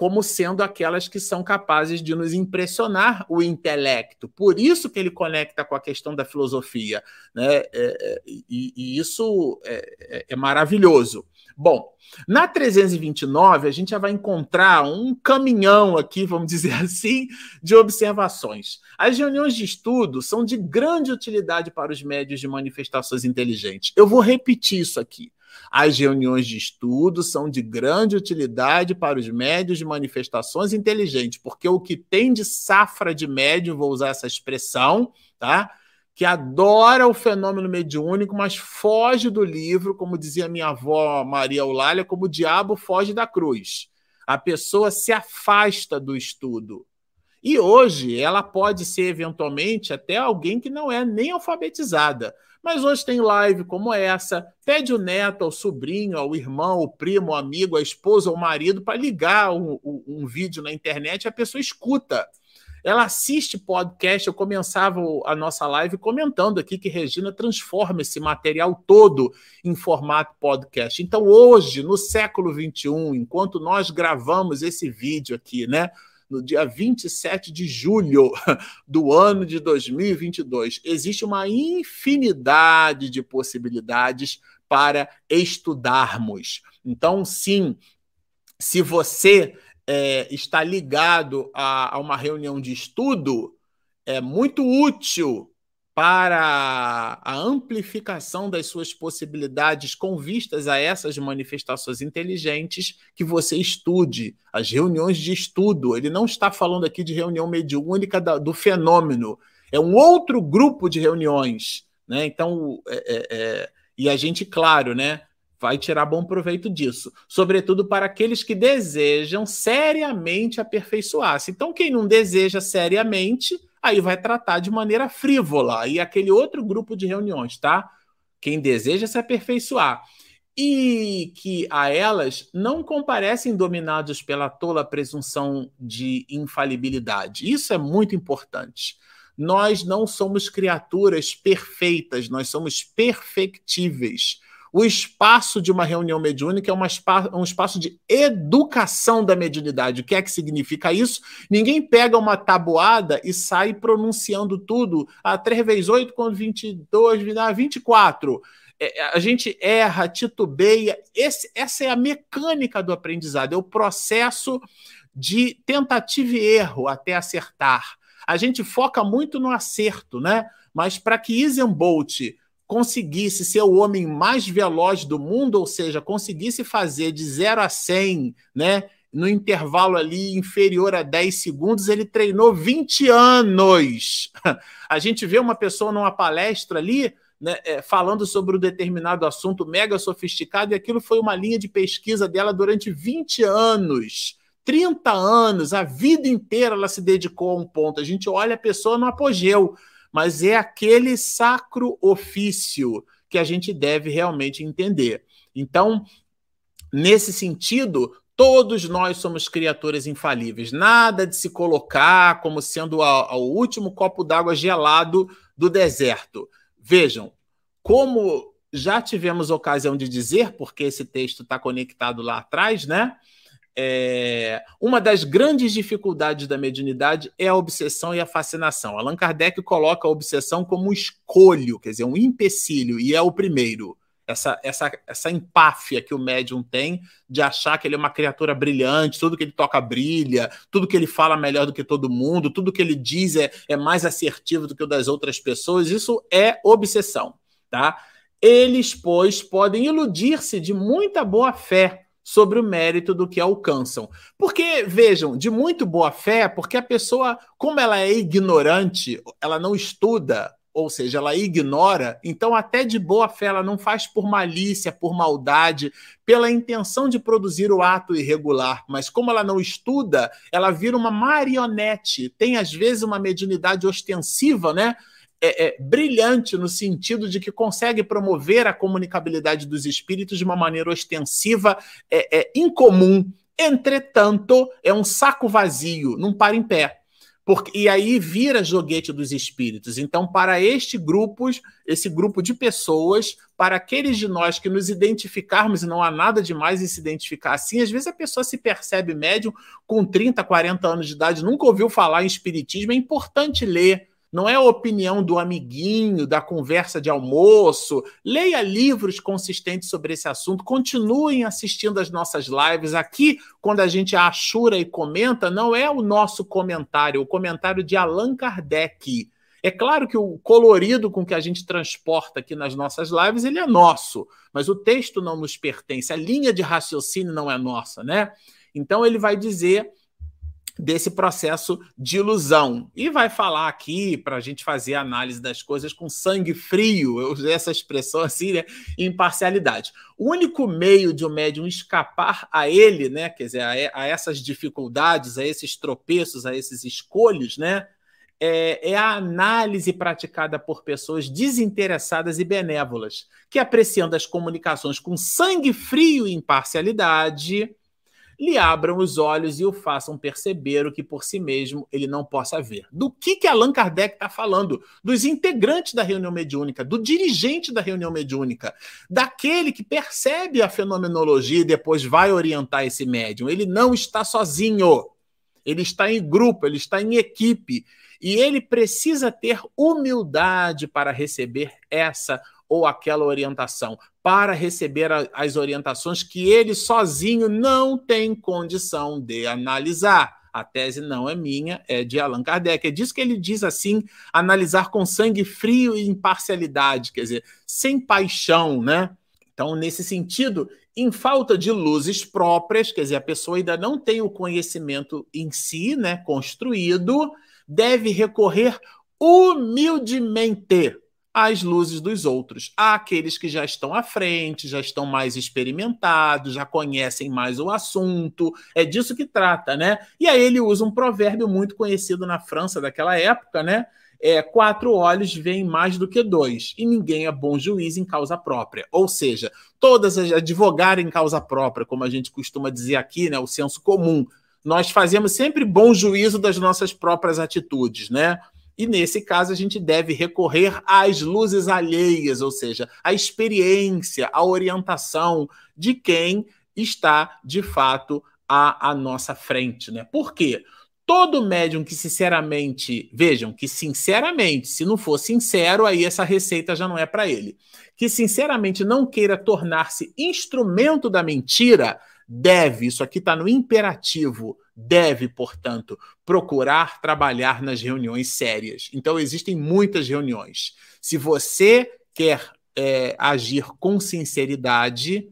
Como sendo aquelas que são capazes de nos impressionar o intelecto. Por isso que ele conecta com a questão da filosofia. Né? É, é, e, e, isso é, é, é maravilhoso. Bom, na 329, a gente já vai encontrar um caminhão aqui, vamos dizer assim, de observações. As reuniões de estudo são de grande utilidade para os médios de manifestações inteligentes. Eu vou repetir isso aqui. As reuniões de estudo são de grande utilidade para os médios de manifestações inteligentes, porque o que tem de safra de médio, vou usar essa expressão, tá? Que adora o fenômeno mediúnico, mas foge do livro, como dizia minha avó Maria Eulália, como o diabo foge da cruz. A pessoa se afasta do estudo. E hoje ela pode ser eventualmente até alguém que não é nem alfabetizada, mas hoje tem live como essa. Pede o neto, ao sobrinho, ao irmão, ao primo, ao amigo, à esposa, ao marido para ligar um, um, um, vídeo na internet e a pessoa escuta. Ela assiste podcast. Eu começava a nossa live comentando aqui que Regina transforma esse material todo em formato podcast. Então, hoje, no século XXI, enquanto nós gravamos esse vídeo aqui, né? No dia 27 de julho do ano de 2022. Existe uma infinidade de possibilidades para estudarmos. Então, sim, se você é, está ligado a, a uma reunião de estudo, é muito útil para a amplificação das suas possibilidades com vistas a essas manifestações inteligentes que você estude as reuniões de estudo. Ele não está falando aqui de reunião mediúnica do fenômeno, é um outro grupo de reuniões, né? Então, é, é, é, e a gente, claro, né? Vai tirar bom proveito disso, sobretudo para aqueles que desejam seriamente aperfeiçoar-se. Então, quem não deseja seriamente, aí vai tratar de maneira frívola. E aquele outro grupo de reuniões, tá? Quem deseja se aperfeiçoar. E que a elas não comparecem dominados pela tola presunção de infalibilidade. Isso é muito importante. Nós não somos criaturas perfeitas, nós somos perfectíveis. O espaço de uma reunião mediúnica é um espaço de educação da mediunidade. O que é que significa isso? Ninguém pega uma tabuada e sai pronunciando tudo. Ah, 3 vezes 8 com 22, 24. É, a gente erra, titubeia. Esse, essa é a mecânica do aprendizado, é o processo de tentativa e erro até acertar. A gente foca muito no acerto, né? Mas para que Isan Bolt conseguisse ser o homem mais veloz do mundo, ou seja, conseguisse fazer de 0 a 100, né, no intervalo ali inferior a 10 segundos, ele treinou 20 anos. A gente vê uma pessoa numa palestra ali, né, é, falando sobre um determinado assunto mega sofisticado, e aquilo foi uma linha de pesquisa dela durante 20 anos. 30 anos, a vida inteira ela se dedicou a um ponto. A gente olha a pessoa no apogeu mas é aquele sacro ofício que a gente deve realmente entender. Então, nesse sentido, todos nós somos criaturas infalíveis. Nada de se colocar como sendo o último copo d'água gelado do deserto. Vejam, como já tivemos ocasião de dizer, porque esse texto está conectado lá atrás, né? É, uma das grandes dificuldades da mediunidade é a obsessão e a fascinação. Allan Kardec coloca a obsessão como um escolho, quer dizer, um empecilho, e é o primeiro. Essa, essa, essa empáfia que o médium tem de achar que ele é uma criatura brilhante, tudo que ele toca brilha, tudo que ele fala melhor do que todo mundo, tudo que ele diz é, é mais assertivo do que o das outras pessoas, isso é obsessão, tá? Eles, pois, podem iludir-se de muita boa fé sobre o mérito do que alcançam. Porque, vejam, de muito boa fé, porque a pessoa, como ela é ignorante, ela não estuda, ou seja, ela ignora, então até de boa fé ela não faz por malícia, por maldade, pela intenção de produzir o ato irregular, mas como ela não estuda, ela vira uma marionete, tem às vezes uma mediunidade ostensiva, né? É, é, brilhante no sentido de que consegue promover a comunicabilidade dos espíritos de uma maneira ostensiva, é, é incomum. Entretanto, é um saco vazio, não para em pé. Porque, e aí vira joguete dos espíritos. Então, para este grupo, esse grupo de pessoas, para aqueles de nós que nos identificarmos, e não há nada demais em se identificar assim, às vezes a pessoa se percebe médium com 30, 40 anos de idade, nunca ouviu falar em espiritismo, é importante ler não é a opinião do amiguinho, da conversa de almoço. Leia livros consistentes sobre esse assunto. Continuem assistindo as nossas lives. Aqui, quando a gente achura e comenta, não é o nosso comentário, é o comentário de Allan Kardec. É claro que o colorido com que a gente transporta aqui nas nossas lives, ele é nosso, mas o texto não nos pertence, a linha de raciocínio não é nossa, né? Então ele vai dizer desse processo de ilusão. E vai falar aqui, para a gente fazer a análise das coisas com sangue frio, eu usei essa expressão assim, né? Imparcialidade. O único meio de o um médium escapar a ele, né? Quer dizer, a, a, essas dificuldades, a esses tropeços, a esses escolhos, né? É, é a análise praticada por pessoas desinteressadas e benévolas, que apreciando as comunicações com sangue frio e imparcialidade, lhe abram os olhos e o façam perceber o que por si mesmo ele não possa ver. Do que, que Allan Kardec está falando? Dos integrantes da reunião mediúnica, do dirigente da reunião mediúnica, daquele que percebe a fenomenologia e depois vai orientar esse médium. Ele não está sozinho, ele está em grupo, ele está em equipe. E ele precisa ter humildade para receber essa ou aquela orientação, para receber a, as orientações que ele sozinho não tem condição de analisar. A tese não é minha, é de Allan Kardec. É disso que ele diz assim: analisar com sangue frio e imparcialidade, quer dizer, sem paixão, né? Então, nesse sentido, em falta de luzes próprias, quer dizer, a pessoa ainda não tem o conhecimento em si, né, construído, deve recorrer humildemente às luzes dos outros. Há aqueles que já estão à frente, já estão mais experimentados, já conhecem mais o assunto. É disso que trata, né? E aí ele usa um provérbio muito conhecido na França daquela época, né? É, quatro olhos veem mais do que dois, e ninguém é bom juiz em causa própria. Ou seja, todas as advogar em causa própria, como a gente costuma dizer aqui, né, o senso comum. Nós fazemos sempre bom juízo das nossas próprias atitudes, né? E nesse caso, a gente deve recorrer às luzes alheias, ou seja, à experiência, à orientação de quem está de fato à, à nossa frente. Né? Por quê? Todo médium que sinceramente, vejam, que sinceramente, se não for sincero, aí essa receita já não é para ele. Que sinceramente não queira tornar-se instrumento da mentira, deve, isso aqui está no imperativo, deve, portanto, procurar trabalhar nas reuniões sérias. Então, existem muitas reuniões. Se você quer é, agir com sinceridade,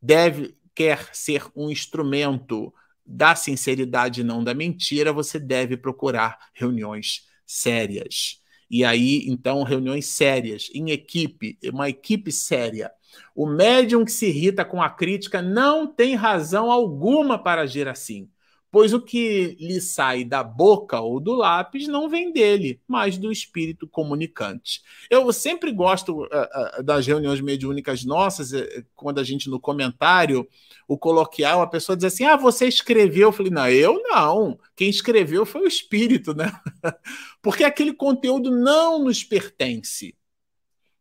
deve quer ser um instrumento da sinceridade, não da mentira, você deve procurar reuniões sérias. E aí, então, reuniões sérias, em equipe, uma equipe séria. O médium que se irrita com a crítica não tem razão alguma para agir assim pois o que lhe sai da boca ou do lápis não vem dele, mas do espírito comunicante. Eu sempre gosto uh, uh, das reuniões mediúnicas nossas, uh, quando a gente no comentário, o coloquial, a pessoa diz assim: Ah, você escreveu. Eu falei: Não, eu não. Quem escreveu foi o espírito, né? Porque aquele conteúdo não nos pertence.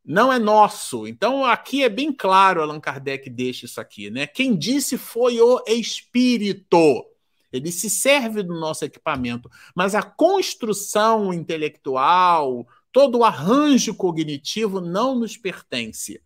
Não é nosso. Então, aqui é bem claro, Allan Kardec deixa isso aqui, né? Quem disse foi o espírito ele se serve do nosso equipamento, mas a construção intelectual, todo o arranjo cognitivo não nos pertence.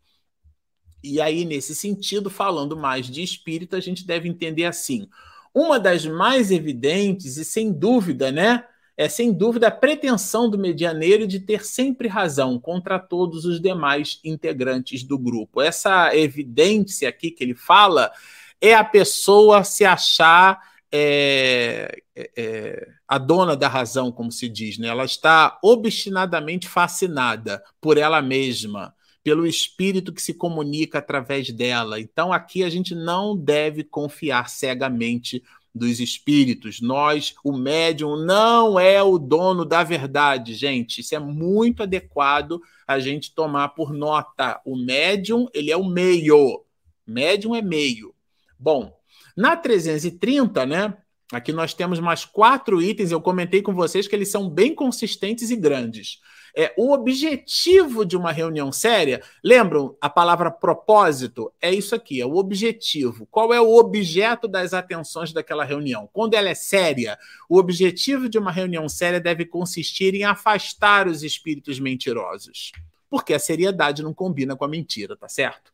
E aí, nesse sentido, falando mais de espírito, a gente deve entender assim: uma das mais evidentes, e sem dúvida, né? É sem dúvida a pretensão do medianeiro de ter sempre razão contra todos os demais integrantes do grupo. Essa evidência aqui que ele fala é a pessoa se achar é, é, é, a dona da razão, como se diz, né? ela está obstinadamente fascinada por ela mesma, pelo espírito que se comunica através dela. Então, aqui a gente não deve confiar cegamente dos espíritos. Nós, o médium, não é o dono da verdade, gente. Isso é muito adequado a gente tomar por nota. O médium, ele é o meio. Médium é meio. Bom, na 330, né, Aqui nós temos mais quatro itens. Eu comentei com vocês que eles são bem consistentes e grandes. É, o objetivo de uma reunião séria, lembram a palavra propósito? É isso aqui, é o objetivo. Qual é o objeto das atenções daquela reunião? Quando ela é séria, o objetivo de uma reunião séria deve consistir em afastar os espíritos mentirosos. Porque a seriedade não combina com a mentira, tá certo?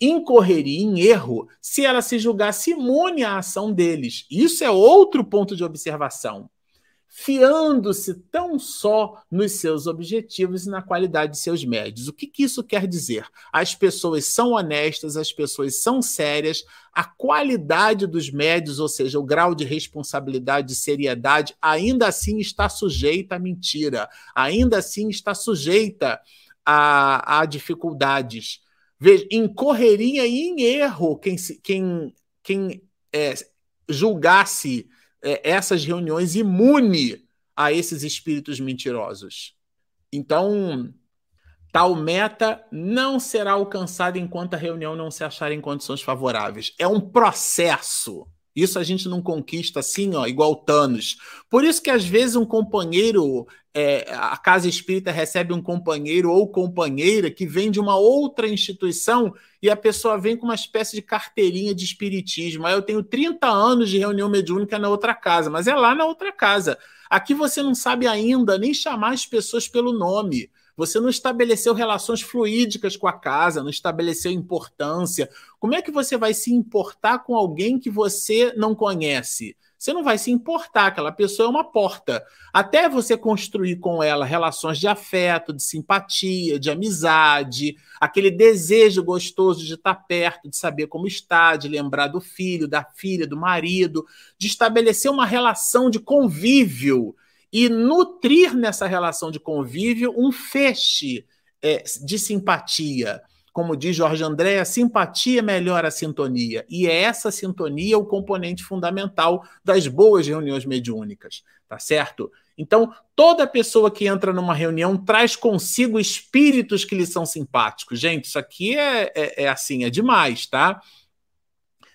Incorreria em erro se ela se julgasse imune à ação deles. Isso é outro ponto de observação fiando-se tão só nos seus objetivos e na qualidade de seus médios. O que, que, isso quer dizer? As pessoas são honestas, as pessoas são sérias, a qualidade dos médios, ou seja, o grau de responsabilidade, de seriedade, ainda assim está sujeita à mentira, ainda assim está sujeita a, a dificuldades. Veja, incorreria em erro quem, quem, quem é, julgasse é, essas reuniões imune a esses espíritos mentirosos. Então, tal meta não será alcançada enquanto a reunião não se achar em condições favoráveis. É um processo. Isso a gente não conquista assim, ó, igual Thanos. Por isso que às vezes um companheiro, é, a casa espírita recebe um companheiro ou companheira que vem de uma outra instituição e a pessoa vem com uma espécie de carteirinha de espiritismo. Aí eu tenho 30 anos de reunião mediúnica na outra casa, mas é lá na outra casa. Aqui você não sabe ainda nem chamar as pessoas pelo nome. Você não estabeleceu relações fluídicas com a casa, não estabeleceu importância. Como é que você vai se importar com alguém que você não conhece? Você não vai se importar, aquela pessoa é uma porta. Até você construir com ela relações de afeto, de simpatia, de amizade, aquele desejo gostoso de estar perto, de saber como está, de lembrar do filho, da filha, do marido, de estabelecer uma relação de convívio e nutrir nessa relação de convívio um feixe é, de simpatia. Como diz Jorge André, a simpatia melhora a sintonia. E é essa sintonia o componente fundamental das boas reuniões mediúnicas, tá certo? Então, toda pessoa que entra numa reunião traz consigo espíritos que lhe são simpáticos. Gente, isso aqui é, é, é assim, é demais, tá?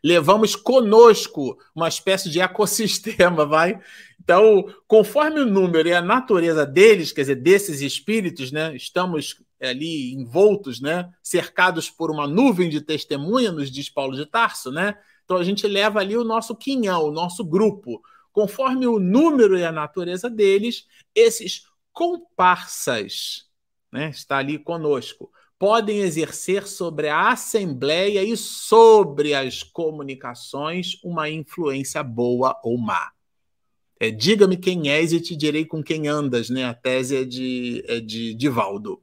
levamos conosco uma espécie de ecossistema, vai? Então, conforme o número e a natureza deles, quer dizer, desses espíritos, né, estamos ali envoltos, né, cercados por uma nuvem de testemunha, nos diz Paulo de Tarso, né? Então a gente leva ali o nosso quinhão, o nosso grupo. Conforme o número e a natureza deles, esses comparsas, né, está ali conosco podem exercer sobre a Assembleia e sobre as comunicações uma influência boa ou má. É, Diga-me quem és e te direi com quem andas, né? A tese é de, é de Divaldo.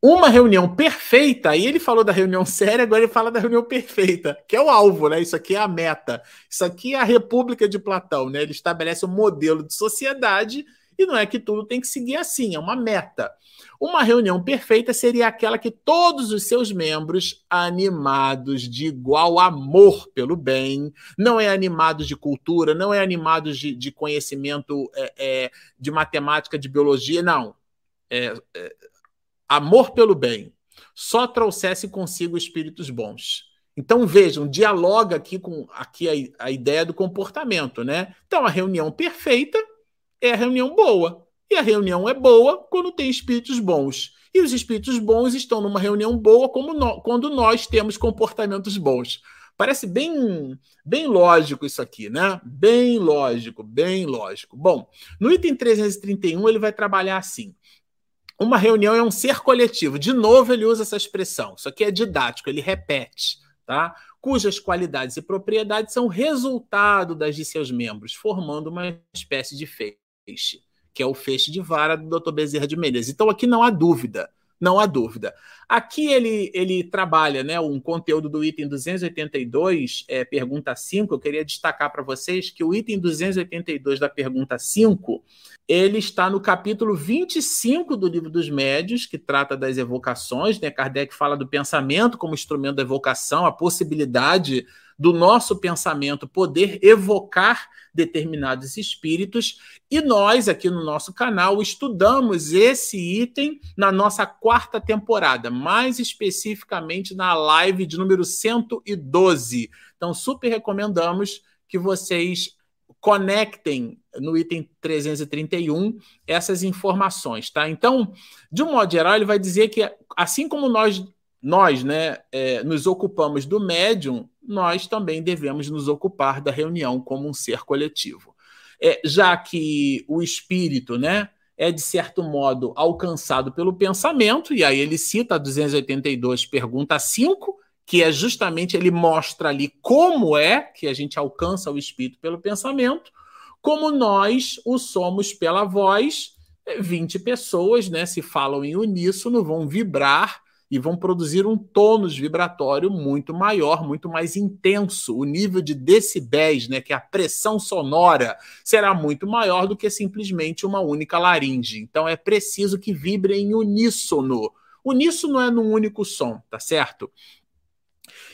Uma reunião perfeita, aí ele falou da reunião séria, agora ele fala da reunião perfeita, que é o alvo, né? Isso aqui é a meta. Isso aqui é a República de Platão, né? Ele estabelece um modelo de sociedade e não é que tudo tem que seguir assim, é uma meta. Uma reunião perfeita seria aquela que todos os seus membros, animados de igual amor pelo bem, não é animados de cultura, não é animados de, de conhecimento é, é, de matemática, de biologia, não. É, é, amor pelo bem, só trouxesse consigo espíritos bons. Então vejam, dialoga aqui com aqui a, a ideia do comportamento, né? Então a reunião perfeita é a reunião boa. E a reunião é boa quando tem espíritos bons. E os espíritos bons estão numa reunião boa no, quando nós temos comportamentos bons. Parece bem, bem lógico isso aqui, né? Bem lógico, bem lógico. Bom, no item 331 ele vai trabalhar assim. Uma reunião é um ser coletivo. De novo, ele usa essa expressão. Isso aqui é didático, ele repete, tá? Cujas qualidades e propriedades são resultado das de seus membros, formando uma espécie de que é o feixe de vara do Dr. Bezerra de Menezes. Então aqui não há dúvida, não há dúvida. Aqui ele, ele trabalha né, um conteúdo do item 282, é, pergunta 5. Eu queria destacar para vocês que o item 282 da pergunta 5 ele está no capítulo 25 do Livro dos Médios, que trata das evocações. Né? Kardec fala do pensamento como instrumento da evocação, a possibilidade do nosso pensamento poder evocar determinados espíritos, e nós, aqui no nosso canal, estudamos esse item na nossa quarta temporada, mais especificamente na live de número 112. Então, super recomendamos que vocês conectem no item 331 essas informações, tá? Então, de um modo geral, ele vai dizer que assim como nós nós, né, é, nos ocupamos do médium, nós também devemos nos ocupar da reunião como um ser coletivo. É, já que o espírito, né, é de certo modo alcançado pelo pensamento, e aí ele cita a 282, pergunta 5, que é justamente ele mostra ali como é que a gente alcança o espírito pelo pensamento, como nós o somos pela voz, 20 é, pessoas, né, se falam em uníssono, vão vibrar e vão produzir um tônus vibratório muito maior, muito mais intenso. O nível de decibéis, né, que é a pressão sonora, será muito maior do que simplesmente uma única laringe. Então é preciso que vibre em uníssono. Uníssono é num único som, tá certo?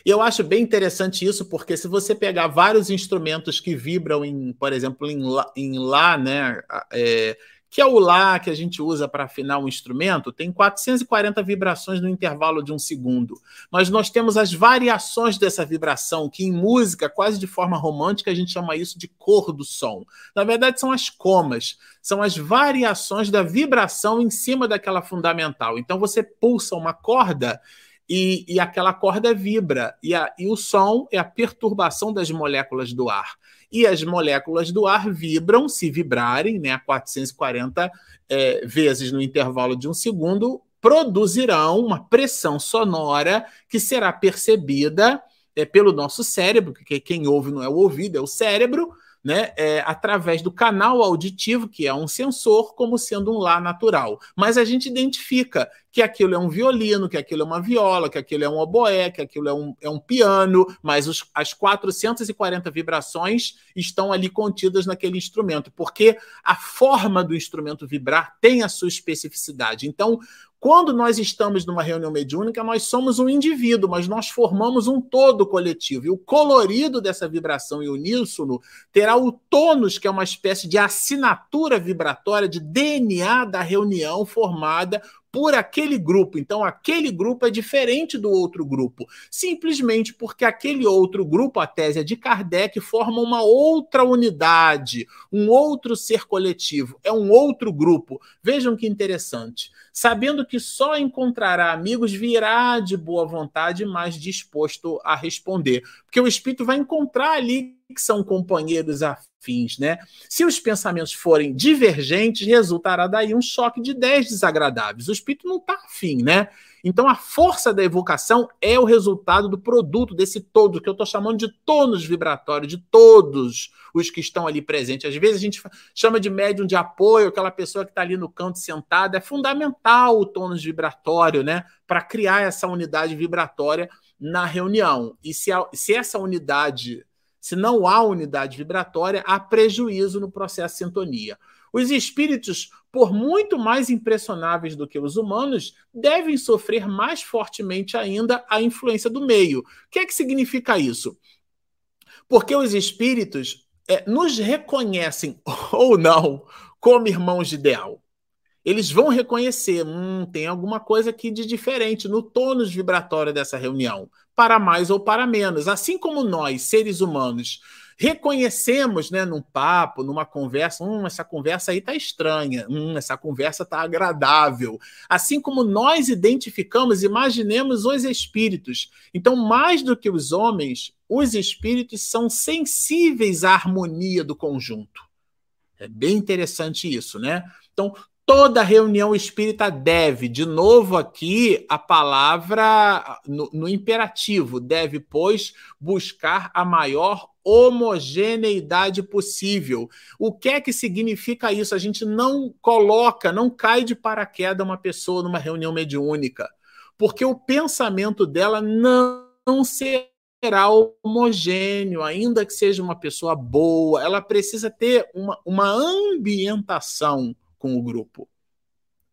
E eu acho bem interessante isso, porque se você pegar vários instrumentos que vibram em, por exemplo, em Lá, em lá né, é, que é o Lá que a gente usa para afinar um instrumento, tem 440 vibrações no intervalo de um segundo. Mas nós temos as variações dessa vibração, que em música, quase de forma romântica, a gente chama isso de cor do som. Na verdade, são as comas, são as variações da vibração em cima daquela fundamental. Então você pulsa uma corda e, e aquela corda vibra, e, a, e o som é a perturbação das moléculas do ar. E as moléculas do ar vibram, se vibrarem, né, a 440 é, vezes no intervalo de um segundo, produzirão uma pressão sonora que será percebida é, pelo nosso cérebro, porque quem ouve não é o ouvido, é o cérebro, né, é, através do canal auditivo, que é um sensor, como sendo um lá natural. Mas a gente identifica que aquilo é um violino, que aquilo é uma viola, que aquilo é um oboé, que aquilo é um, é um piano, mas os, as 440 vibrações estão ali contidas naquele instrumento, porque a forma do instrumento vibrar tem a sua especificidade. Então, quando nós estamos numa reunião mediúnica, nós somos um indivíduo, mas nós formamos um todo coletivo. E o colorido dessa vibração e uníssono terá o tônus, que é uma espécie de assinatura vibratória, de DNA da reunião formada por aquele grupo. Então, aquele grupo é diferente do outro grupo, simplesmente porque aquele outro grupo, a tese é de Kardec, forma uma outra unidade, um outro ser coletivo, é um outro grupo. Vejam que interessante. Sabendo que só encontrará amigos, virá de boa vontade, mais disposto a responder. Porque o espírito vai encontrar ali que são companheiros afins, né? Se os pensamentos forem divergentes, resultará daí um choque de ideias desagradáveis. O espírito não está afim, né? Então a força da evocação é o resultado do produto desse todo, que eu estou chamando de tônus vibratório, de todos os que estão ali presentes. Às vezes a gente chama de médium de apoio, aquela pessoa que está ali no canto sentada. É fundamental o tônus vibratório, né? Para criar essa unidade vibratória na reunião. E se, a, se essa unidade se não há unidade vibratória, há prejuízo no processo de sintonia. Os espíritos, por muito mais impressionáveis do que os humanos, devem sofrer mais fortemente ainda a influência do meio. O que é que significa isso? Porque os espíritos é, nos reconhecem ou não como irmãos de ideal eles vão reconhecer, hum, tem alguma coisa aqui de diferente no tônus vibratório dessa reunião, para mais ou para menos. Assim como nós, seres humanos, reconhecemos, né, num papo, numa conversa, hum, essa conversa aí tá estranha, hum, essa conversa tá agradável. Assim como nós identificamos, imaginemos os espíritos. Então, mais do que os homens, os espíritos são sensíveis à harmonia do conjunto. É bem interessante isso, né? Então, Toda reunião espírita deve, de novo aqui, a palavra no, no, imperativo, deve, pois, buscar a maior homogeneidade possível. O que é que significa isso? A gente não coloca, não cai de paraquedas uma pessoa numa reunião mediúnica, porque o pensamento dela não, não será homogêneo, ainda que seja uma pessoa boa, ela precisa ter uma, uma ambientação com o grupo.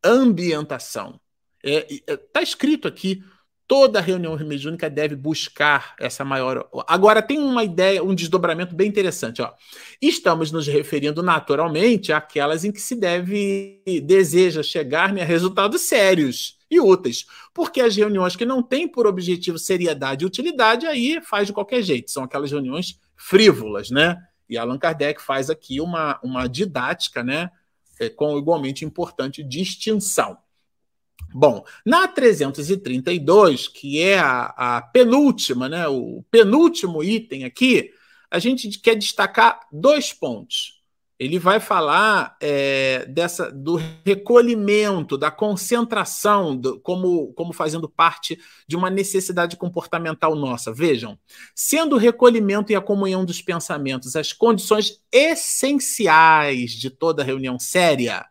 Ambientação. Está é, é, tá escrito aqui, toda reunião mediúnica deve buscar essa maior. Agora, tem uma ideia, um desdobramento bem interessante. Ó. Estamos nos referindo naturalmente àquelas em que se deve, deseja chegar né, a resultados sérios e úteis. Porque as reuniões que não têm por objetivo seriedade e utilidade, aí faz de qualquer jeito. São aquelas reuniões frívolas, né? E Allan Kardec faz aqui uma, uma didática, né? É, com igualmente importante distinção. Bom, na 332, que é a, a penúltima, né, o penúltimo item aqui, a gente quer destacar dois pontos ele vai falar é, dessa do recolhimento, da concentração, do, como, como fazendo parte de uma necessidade comportamental nossa. Vejam, sendo o recolhimento e a comunhão dos pensamentos as condições essenciais de toda reunião séria,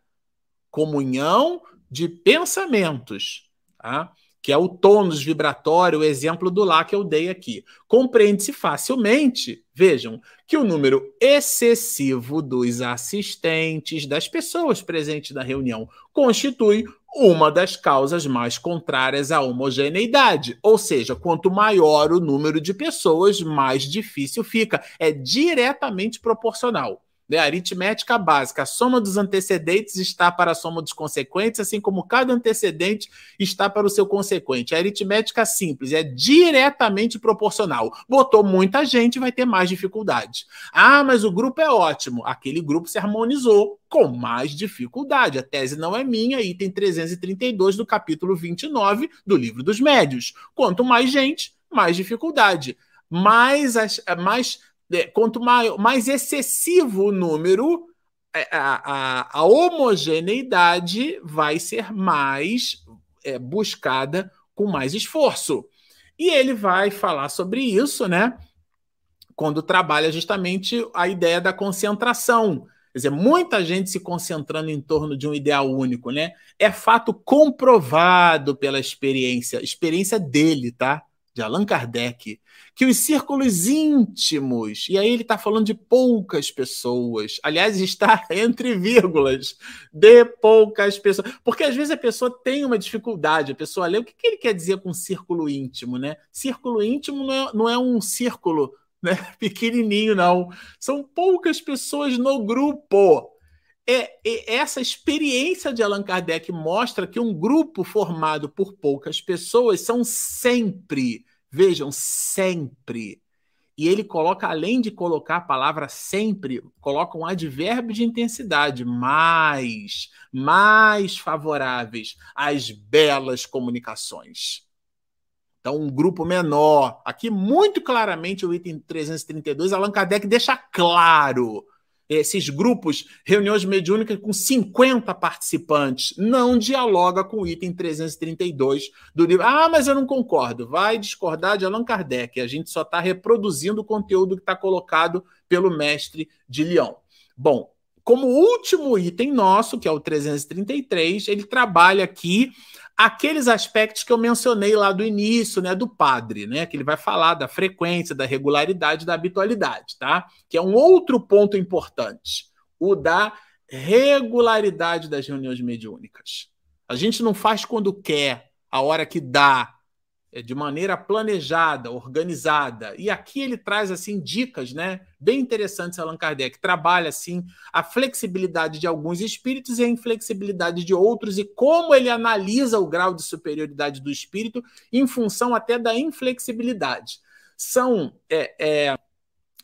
comunhão de pensamentos. Tá? Que é o tônus vibratório, o exemplo do lá que eu dei aqui. Compreende-se facilmente, vejam, que o número excessivo dos assistentes, das pessoas presentes na reunião, constitui uma das causas mais contrárias à homogeneidade. Ou seja, quanto maior o número de pessoas, mais difícil fica. É diretamente proporcional. Né? Aritmética básica, a soma dos antecedentes está para a soma dos consequentes, assim como cada antecedente está para o seu consequente. A aritmética simples é diretamente proporcional. Botou muita gente, vai ter mais dificuldade. Ah, mas o grupo é ótimo. Aquele grupo se harmonizou com mais dificuldade. A tese não é minha, item 332 do capítulo 29 do livro dos médios. Quanto mais gente, mais dificuldade. Mais, as, mais quanto mais, mais excessivo o número, é, a, a, a homogeneidade vai ser mais é, buscada com mais esforço. E ele vai falar sobre isso, né? Quando trabalha justamente a ideia da concentração. Quer dizer, muita gente se concentrando em torno de um ideal único, né? É fato comprovado pela experiência, experiência dele, tá? De Allan Kardec, que os círculos íntimos, e aí ele está falando de poucas pessoas, aliás, está entre vírgulas, de poucas pessoas, porque às vezes a pessoa tem uma dificuldade, a pessoa lê o que, que ele quer dizer com círculo íntimo, né? Círculo íntimo não é, não é um círculo né, pequenininho, não, são poucas pessoas no grupo. É, é, essa experiência de Allan Kardec mostra que um grupo formado por poucas pessoas são sempre Vejam, sempre. E ele coloca, além de colocar a palavra sempre, coloca um advérbio de intensidade, mais, mais favoráveis às belas comunicações. Então, um grupo menor. Aqui, muito claramente, o item 332, Allan Kardec deixa claro esses grupos, reuniões mediúnicas com 50 participantes, não dialoga com o item 332 do livro. Ah, mas eu não concordo. Vai discordar de Allan Kardec. A gente só está reproduzindo o conteúdo que está colocado pelo mestre de Lyon. Bom, como último item nosso, que é o 333, ele trabalha aqui aqueles aspectos que eu mencionei lá do início, né, do padre, né, que ele vai falar da frequência, da regularidade, da habitualidade, tá? Que é um outro ponto importante, o da regularidade das reuniões mediúnicas. A gente não faz quando quer, a hora que dá, de maneira planejada, organizada. E aqui ele traz assim dicas, né, bem interessantes Allan Kardec. Trabalha assim a flexibilidade de alguns espíritos e a inflexibilidade de outros e como ele analisa o grau de superioridade do espírito em função até da inflexibilidade. São é, é,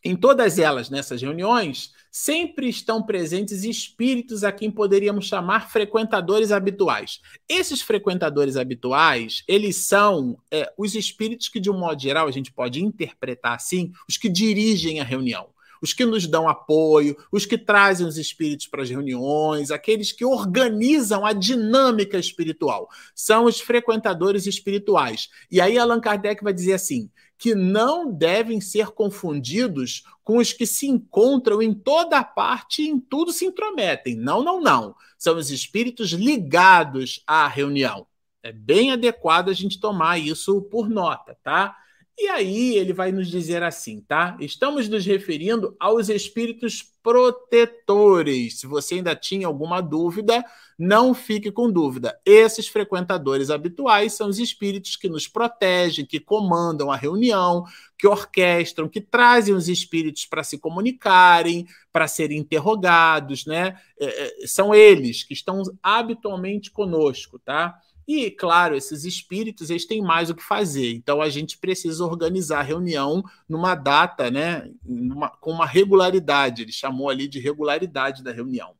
em todas elas, nessas reuniões, sempre estão presentes espíritos a quem poderíamos chamar frequentadores habituais. Esses frequentadores habituais, eles são é, os espíritos que, de um modo geral, a gente pode interpretar assim, os que dirigem a reunião os que nos dão apoio, os que trazem os espíritos para as reuniões, aqueles que organizam a dinâmica espiritual. São os frequentadores espirituais. E aí Allan Kardec vai dizer assim: que não devem ser confundidos com os que se encontram em toda parte e em tudo se intrometem. Não, não, não. São os espíritos ligados à reunião. É bem adequado a gente tomar isso por nota, tá? E aí ele vai nos dizer assim, tá? Estamos nos referindo aos espíritos protetores. Se você ainda tinha alguma dúvida, não fique com dúvida. Esses frequentadores habituais são os espíritos que nos protegem, que comandam a reunião, que orquestram, que trazem os espíritos para se comunicarem, para serem interrogados, né? É, é, são eles que estão habitualmente conosco, tá? E, claro, esses espíritos eles têm mais o que fazer. Então a gente precisa organizar a reunião numa data, né? Numa, com uma regularidade. Ele chamou ali de regularidade da reunião.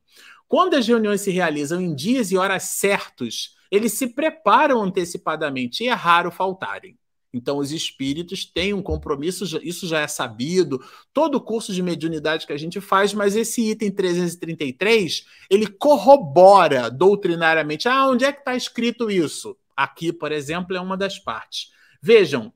Quando as reuniões se realizam em dias e horas certos, eles se preparam antecipadamente e é raro faltarem. Então, os espíritos têm um compromisso, isso já é sabido, todo o curso de mediunidade que a gente faz, mas esse item 333, ele corrobora doutrinariamente. Ah, onde é que está escrito isso? Aqui, por exemplo, é uma das partes. Vejam,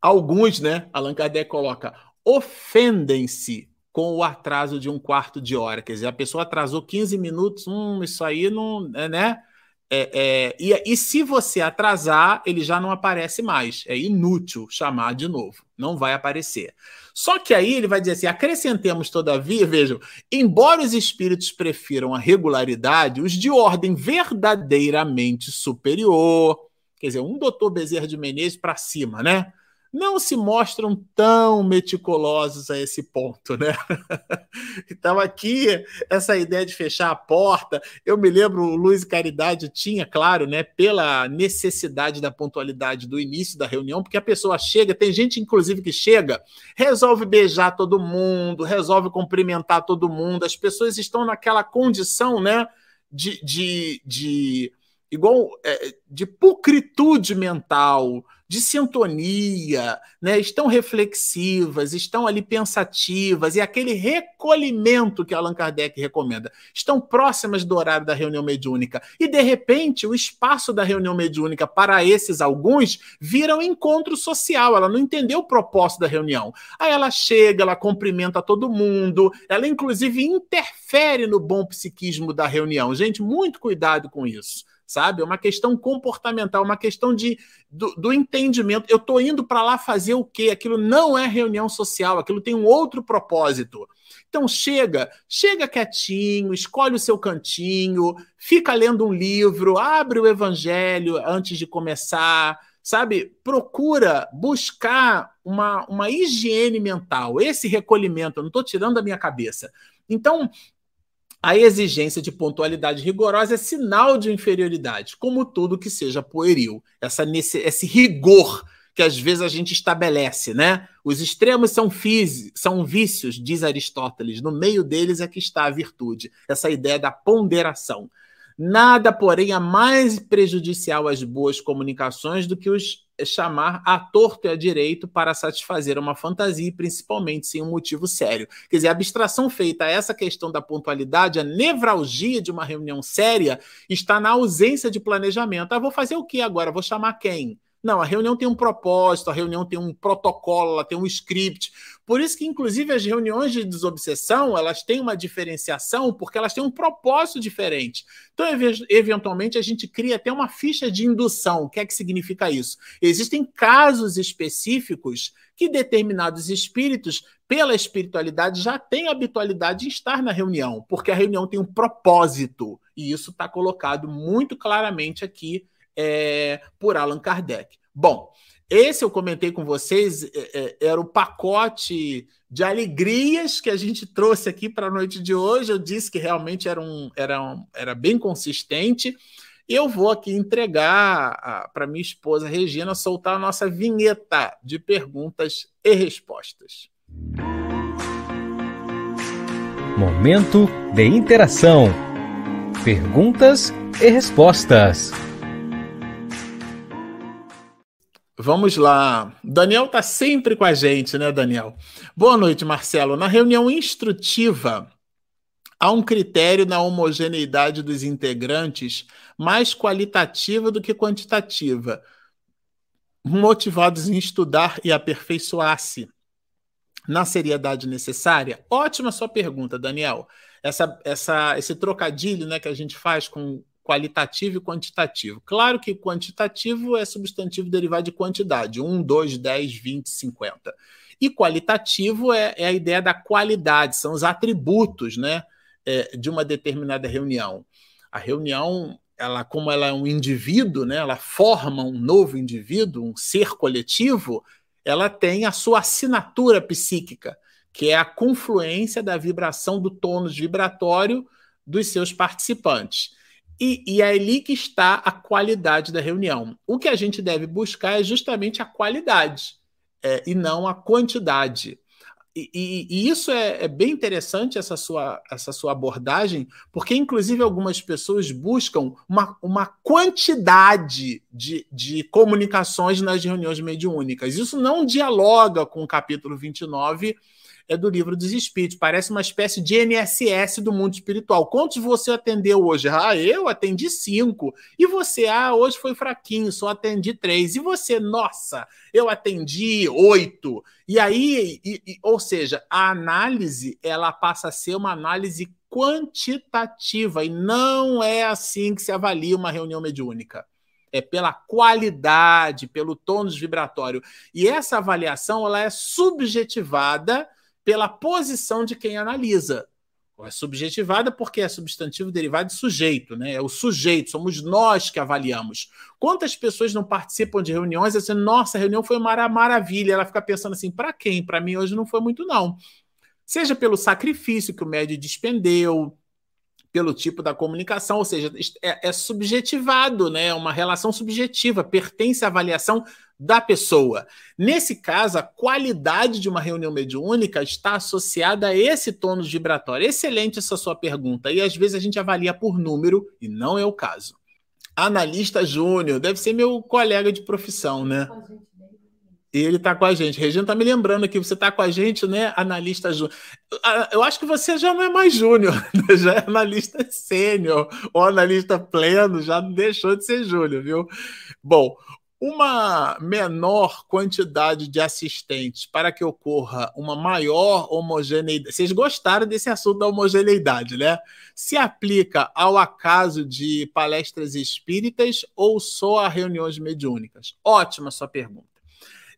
alguns, né? Allan Kardec coloca, ofendem-se com o atraso de um quarto de hora. Quer dizer, a pessoa atrasou 15 minutos, hum, isso aí não. né? É, é, e, e, se você atrasar, ele já não aparece mais. É inútil chamar de novo. Não vai aparecer. Só que aí ele vai dizer assim: acrescentemos, todavia, vejam, embora os espíritos prefiram a regularidade, os de ordem verdadeiramente superior, quer dizer, um doutor Bezerra de Menezes para cima, né? Não se mostram tão meticulosos a esse ponto, né? então, aqui, essa ideia de fechar a porta, eu me lembro, o Luiz Caridade tinha, claro, né, pela necessidade da pontualidade do início da reunião, porque a pessoa chega, tem gente, inclusive, que chega, resolve beijar todo mundo, resolve cumprimentar todo mundo, as pessoas estão naquela condição, né, de, de, de igual é, de pulcritude mental, de sintonia, né? estão reflexivas, estão ali pensativas, e aquele recolhimento que Allan Kardec recomenda. Estão próximas do horário da reunião mediúnica. E, de repente, o espaço da reunião mediúnica para esses alguns vira um encontro social. Ela não entendeu o propósito da reunião. Aí ela chega, ela cumprimenta todo mundo, ela, inclusive, interfere no bom psiquismo da reunião. Gente, muito cuidado com isso sabe? É uma questão comportamental, uma questão de, do, do entendimento. Eu estou indo para lá fazer o quê? Aquilo não é reunião social, aquilo tem um outro propósito. Então chega, chega quietinho, escolhe o seu cantinho, fica lendo um livro, abre o evangelho antes de começar, sabe? Procura buscar uma, uma higiene mental, esse recolhimento, eu não estou tirando da minha cabeça. Então, a exigência de pontualidade rigorosa é sinal de inferioridade, como tudo que seja pueril. Essa, nesse, esse rigor que às vezes a gente estabelece, né? Os extremos são, são vícios, diz Aristóteles. No meio deles é que está a virtude, essa ideia da ponderação. Nada, porém, é mais prejudicial às boas comunicações do que os chamar a torto e a direito para satisfazer uma fantasia, principalmente sem um motivo sério. Quer dizer, a abstração feita a essa questão da pontualidade, a nevralgia de uma reunião séria, está na ausência de planejamento. Ah, vou fazer o que agora? Vou chamar quem? Não, a reunião tem um propósito, a reunião tem um protocolo, ela tem um script. Por isso que, inclusive, as reuniões de desobsessão, elas têm uma diferenciação porque elas têm um propósito diferente. Então, eventualmente, a gente cria até uma ficha de indução. O que é que significa isso? Existem casos específicos que determinados espíritos, pela espiritualidade, já têm habitualidade em estar na reunião, porque a reunião tem um propósito. E isso está colocado muito claramente aqui é, por Allan Kardec. Bom, esse eu comentei com vocês, é, é, era o pacote de alegrias que a gente trouxe aqui para a noite de hoje. Eu disse que realmente era, um, era, um, era bem consistente. Eu vou aqui entregar para minha esposa Regina soltar a nossa vinheta de perguntas e respostas. Momento de interação. Perguntas e respostas. Vamos lá. Daniel está sempre com a gente, né, Daniel? Boa noite, Marcelo. Na reunião instrutiva, há um critério na homogeneidade dos integrantes mais qualitativa do que quantitativa, motivados em estudar e aperfeiçoar-se na seriedade necessária? Ótima sua pergunta, Daniel. Essa, essa, esse trocadilho né, que a gente faz com qualitativo e quantitativo. Claro que quantitativo é substantivo derivado de quantidade, 1, 2, 10, 20, 50. E qualitativo é, é a ideia da qualidade, são os atributos né, é, de uma determinada reunião. A reunião, ela, como ela é um indivíduo, né, ela forma um novo indivíduo, um ser coletivo, ela tem a sua assinatura psíquica, que é a confluência da vibração do tônus vibratório dos seus participantes. E, e é ali que está a qualidade da reunião. O que a gente deve buscar é justamente a qualidade é, e não a quantidade. E, e, e, isso é, é, bem interessante, essa sua, essa sua abordagem, porque, inclusive, algumas pessoas buscam uma, uma quantidade de, de comunicações nas reuniões mediúnicas. Isso não dialoga com o capítulo 29 é do livro dos Espíritos. Parece uma espécie de NSS do mundo espiritual. Quantos você atendeu hoje? Ah, eu atendi cinco. E você? Ah, hoje foi fraquinho, só atendi três. E você? Nossa, eu atendi oito. E aí, e, e, ou seja, a análise ela passa a ser uma análise quantitativa e não é assim que se avalia uma reunião mediúnica é pela qualidade, pelo tônus vibratório. E essa avaliação ela é subjetivada pela posição de quem analisa. É subjetivada porque é substantivo derivado de sujeito, né? É o sujeito, somos nós que avaliamos. Quantas pessoas não participam de reuniões assim, nossa, a reunião foi uma maravilha, ela fica pensando assim, para quem? Para mim hoje não foi muito não. Seja pelo sacrifício que o médio despendeu, pelo tipo da comunicação, ou seja, é, é subjetivado, né? É uma relação subjetiva, pertence à avaliação da pessoa. Nesse caso, a qualidade de uma reunião mediúnica está associada a esse tônus vibratório. Excelente essa sua pergunta. E às vezes a gente avalia por número, e não é o caso. Analista Júnior, deve ser meu colega de profissão, né? E ele está com a gente. Regina está me lembrando aqui, você está com a gente, né, analista júnior. Eu acho que você já não é mais júnior, já é analista sênior ou analista pleno, já deixou de ser júnior, viu? Bom, uma menor quantidade de assistentes para que ocorra uma maior homogeneidade. Vocês gostaram desse assunto da homogeneidade, né? Se aplica ao acaso de palestras espíritas ou só a reuniões mediúnicas? Ótima sua pergunta.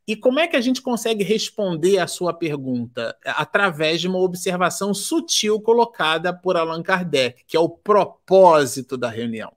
E como é que a gente consegue responder a sua pergunta? Através de uma observação sutil colocada por Allan Kardec, que é o propósito da reunião.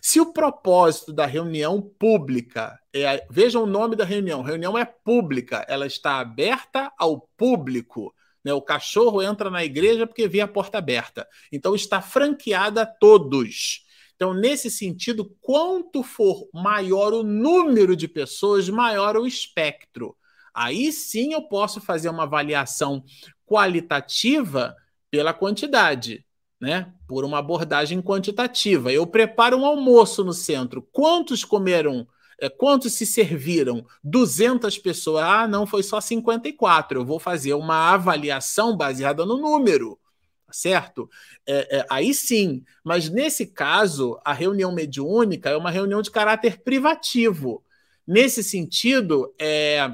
Se o propósito da reunião pública é. Veja o nome da reunião: reunião é pública, ela está aberta ao público. Né? O cachorro entra na igreja porque vê a porta aberta. Então está franqueada a todos. Então, nesse sentido, quanto for maior o número de pessoas, maior o espectro. Aí sim eu posso fazer uma avaliação qualitativa pela quantidade, né? Por uma abordagem quantitativa. Eu preparo um almoço no centro. Quantos comeram? É, quantos se serviram? 200 pessoas. Ah, não, foi só 54. Eu vou fazer uma avaliação baseada no número certo? É, é, aí sim, mas nesse caso, a reunião mediúnica é uma reunião de caráter privativo. Nesse sentido, é,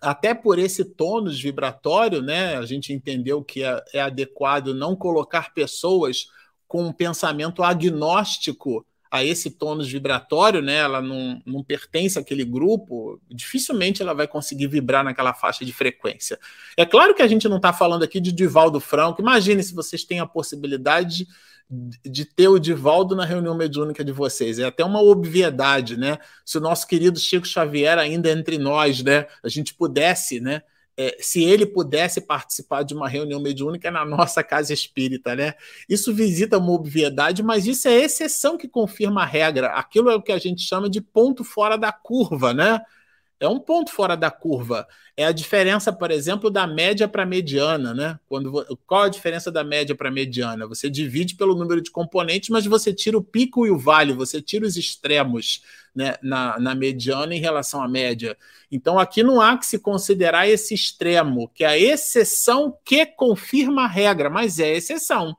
até por esse tônus vibratório, né, a gente entendeu que é, é adequado não colocar pessoas com um pensamento agnóstico a esse tônus vibratório, né? Ela não, não pertence àquele grupo, dificilmente ela vai conseguir vibrar naquela faixa de frequência. É claro que a gente não está falando aqui de Divaldo Franco. Imagine se vocês têm a possibilidade de, ter o Divaldo na reunião mediúnica de vocês. É até uma obviedade, né? Se o nosso querido Chico Xavier ainda entre nós, né? A gente pudesse, né? É, se ele pudesse participar de uma reunião mediúnica na nossa casa espírita, né? Isso visita uma obviedade, mas isso é exceção que confirma a regra. Aquilo é o que a gente chama de ponto fora da curva, né? É um ponto fora da curva. É a diferença, por exemplo, da média para mediana, né? Quando, qual a diferença da média para mediana? Você divide pelo número de componentes, mas você tira o pico e o vale, você tira os extremos né, na, na mediana em relação à média. Então, aqui não há que se considerar esse extremo, que é a exceção que confirma a regra, mas é exceção.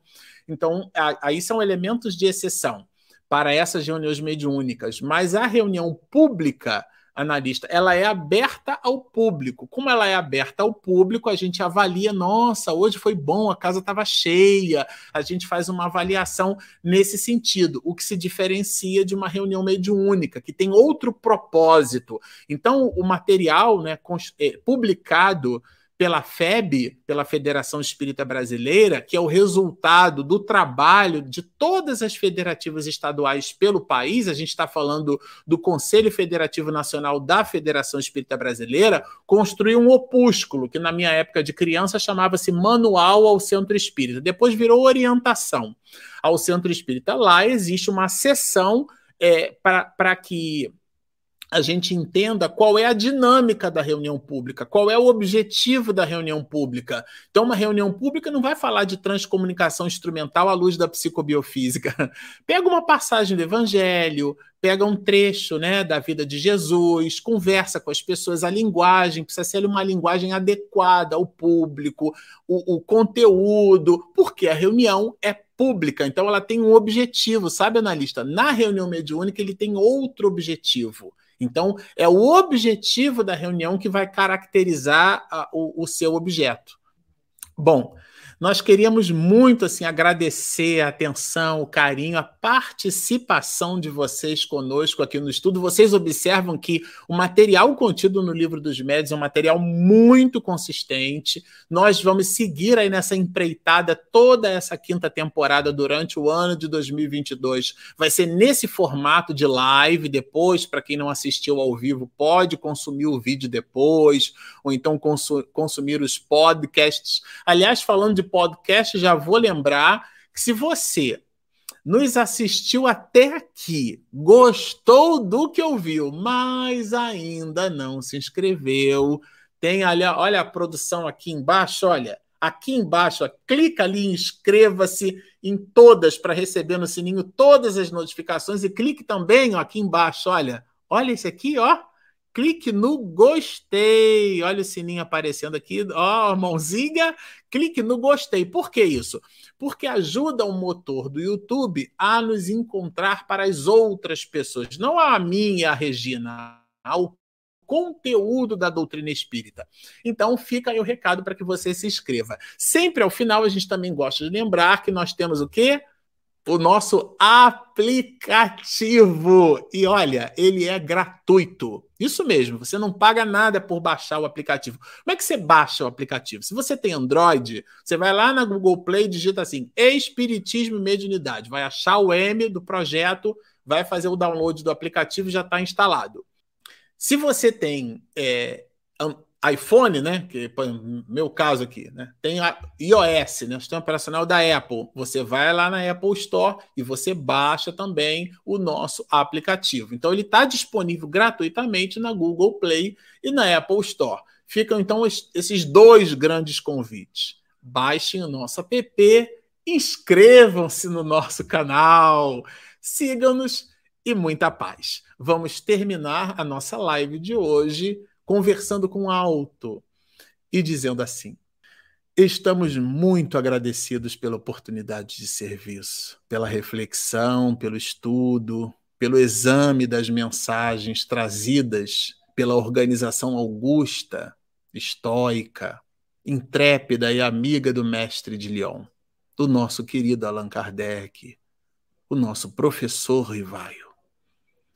Então, aí são elementos de exceção para essas reuniões mediúnicas. Mas a reunião pública analista, ela é aberta ao público. Como ela é aberta ao público, a gente avalia, nossa, hoje foi bom, a casa estava cheia. A gente faz uma avaliação nesse sentido, o que se diferencia de uma reunião mediúnica, que tem outro propósito. Então, o material né, é, publicado pela FEB, pela Federação Espírita Brasileira, que é o resultado do trabalho de todas as federativas estaduais pelo país, a gente está falando do Conselho Federativo Nacional da Federação Espírita Brasileira, construiu um opúsculo, que na minha época de criança chamava-se Manual ao Centro Espírita. Depois virou orientação ao Centro Espírita. Lá existe uma sessão é, para que a gente entenda qual é a dinâmica da reunião pública, qual é o objetivo da reunião pública. Então, uma reunião pública não vai falar de transcomunicação instrumental à luz da psicobiofísica. Pega uma passagem do Evangelho, pega um trecho né, da vida de Jesus, conversa com as pessoas, a linguagem precisa ser uma linguagem adequada ao público, o, o conteúdo, porque a reunião é pública, então ela tem um objetivo, sabe, analista? Na reunião mediúnica, ele tem outro objetivo. Então, é o objetivo da reunião que vai caracterizar a, o, o seu objeto. Bom, nós queríamos muito assim agradecer a atenção, o carinho, a participação de vocês conosco aqui no estudo. Vocês observam que o material contido no livro dos médios é um material muito consistente. Nós vamos seguir aí nessa empreitada toda essa quinta temporada durante o ano de 2022. Vai ser nesse formato de live depois, para quem não assistiu ao vivo, pode consumir o vídeo depois, ou então consumir os podcasts. Aliás, falando de podcast, já vou lembrar que se você nos assistiu até aqui, gostou do que ouviu, mas ainda não se inscreveu, tem ali, olha a produção aqui embaixo, olha, aqui embaixo, ó, clica ali, inscreva-se em todas para receber no sininho todas as notificações e clique também ó, aqui embaixo, olha, olha esse aqui, ó, clique no gostei. Olha o sininho aparecendo aqui, ó, mãozinha. Clique no gostei. Por que isso? Porque ajuda o motor do YouTube a nos encontrar para as outras pessoas, não a mim e a Regina, ao conteúdo da doutrina espírita. Então, fica aí o recado para que você se inscreva. Sempre ao final, a gente também gosta de lembrar que nós temos o quê? o nosso aplicativo. E olha, ele é gratuito. Isso mesmo, você não paga nada por baixar o aplicativo. Como é que você baixa o aplicativo? Se você tem Android, você vai lá na Google Play e digita assim: Espiritismo e Mediunidade. Vai achar o M do projeto, vai fazer o download do aplicativo já está instalado. Se você tem é, iPhone, né? Que meu caso aqui, né? Tem a iOS, né? O sistema operacional da Apple. Você vai lá na Apple Store e você baixa também o nosso aplicativo. Então ele está disponível gratuitamente na Google Play e na Apple Store. Ficam então esses dois grandes convites. Baixem o nosso app, inscrevam-se no nosso canal, sigam-nos e muita paz. Vamos terminar a nossa live de hoje conversando com alto e dizendo assim: Estamos muito agradecidos pela oportunidade de serviço, pela reflexão, pelo estudo, pelo exame das mensagens trazidas pela organização augusta, estoica, intrépida e amiga do mestre de Lyon, do nosso querido Allan Kardec, o nosso professor Rivaio.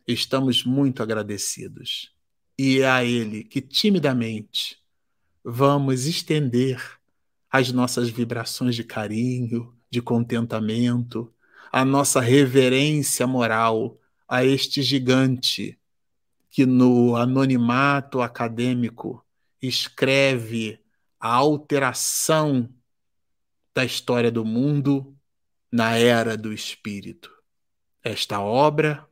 Estamos muito agradecidos e é a Ele que timidamente vamos estender as nossas vibrações de carinho, de contentamento, a nossa reverência moral a este gigante que no anonimato acadêmico escreve a alteração da história do mundo na era do espírito. Esta obra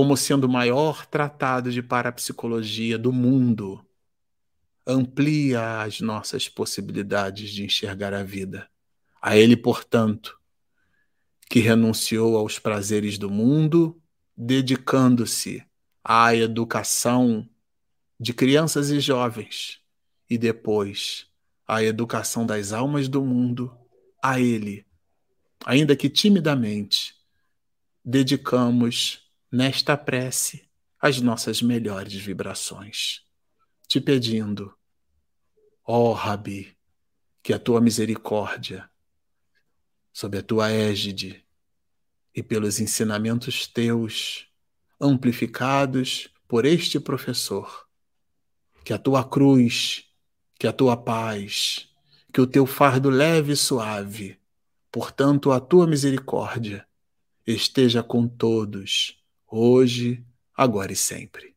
como sendo o maior tratado de parapsicologia do mundo, amplia as nossas possibilidades de enxergar a vida. A ele, portanto, que renunciou aos prazeres do mundo, dedicando-se à educação de crianças e jovens e depois à educação das almas do mundo, a ele, ainda que timidamente, dedicamos nesta prece as nossas melhores vibrações, te pedindo, ó oh, Rabi, que a tua misericórdia, sob a tua égide e pelos ensinamentos teus, amplificados por este professor, que a tua cruz, que a tua paz, que o teu fardo leve e suave, portanto, a tua misericórdia, esteja com todos, hoje, agora e sempre.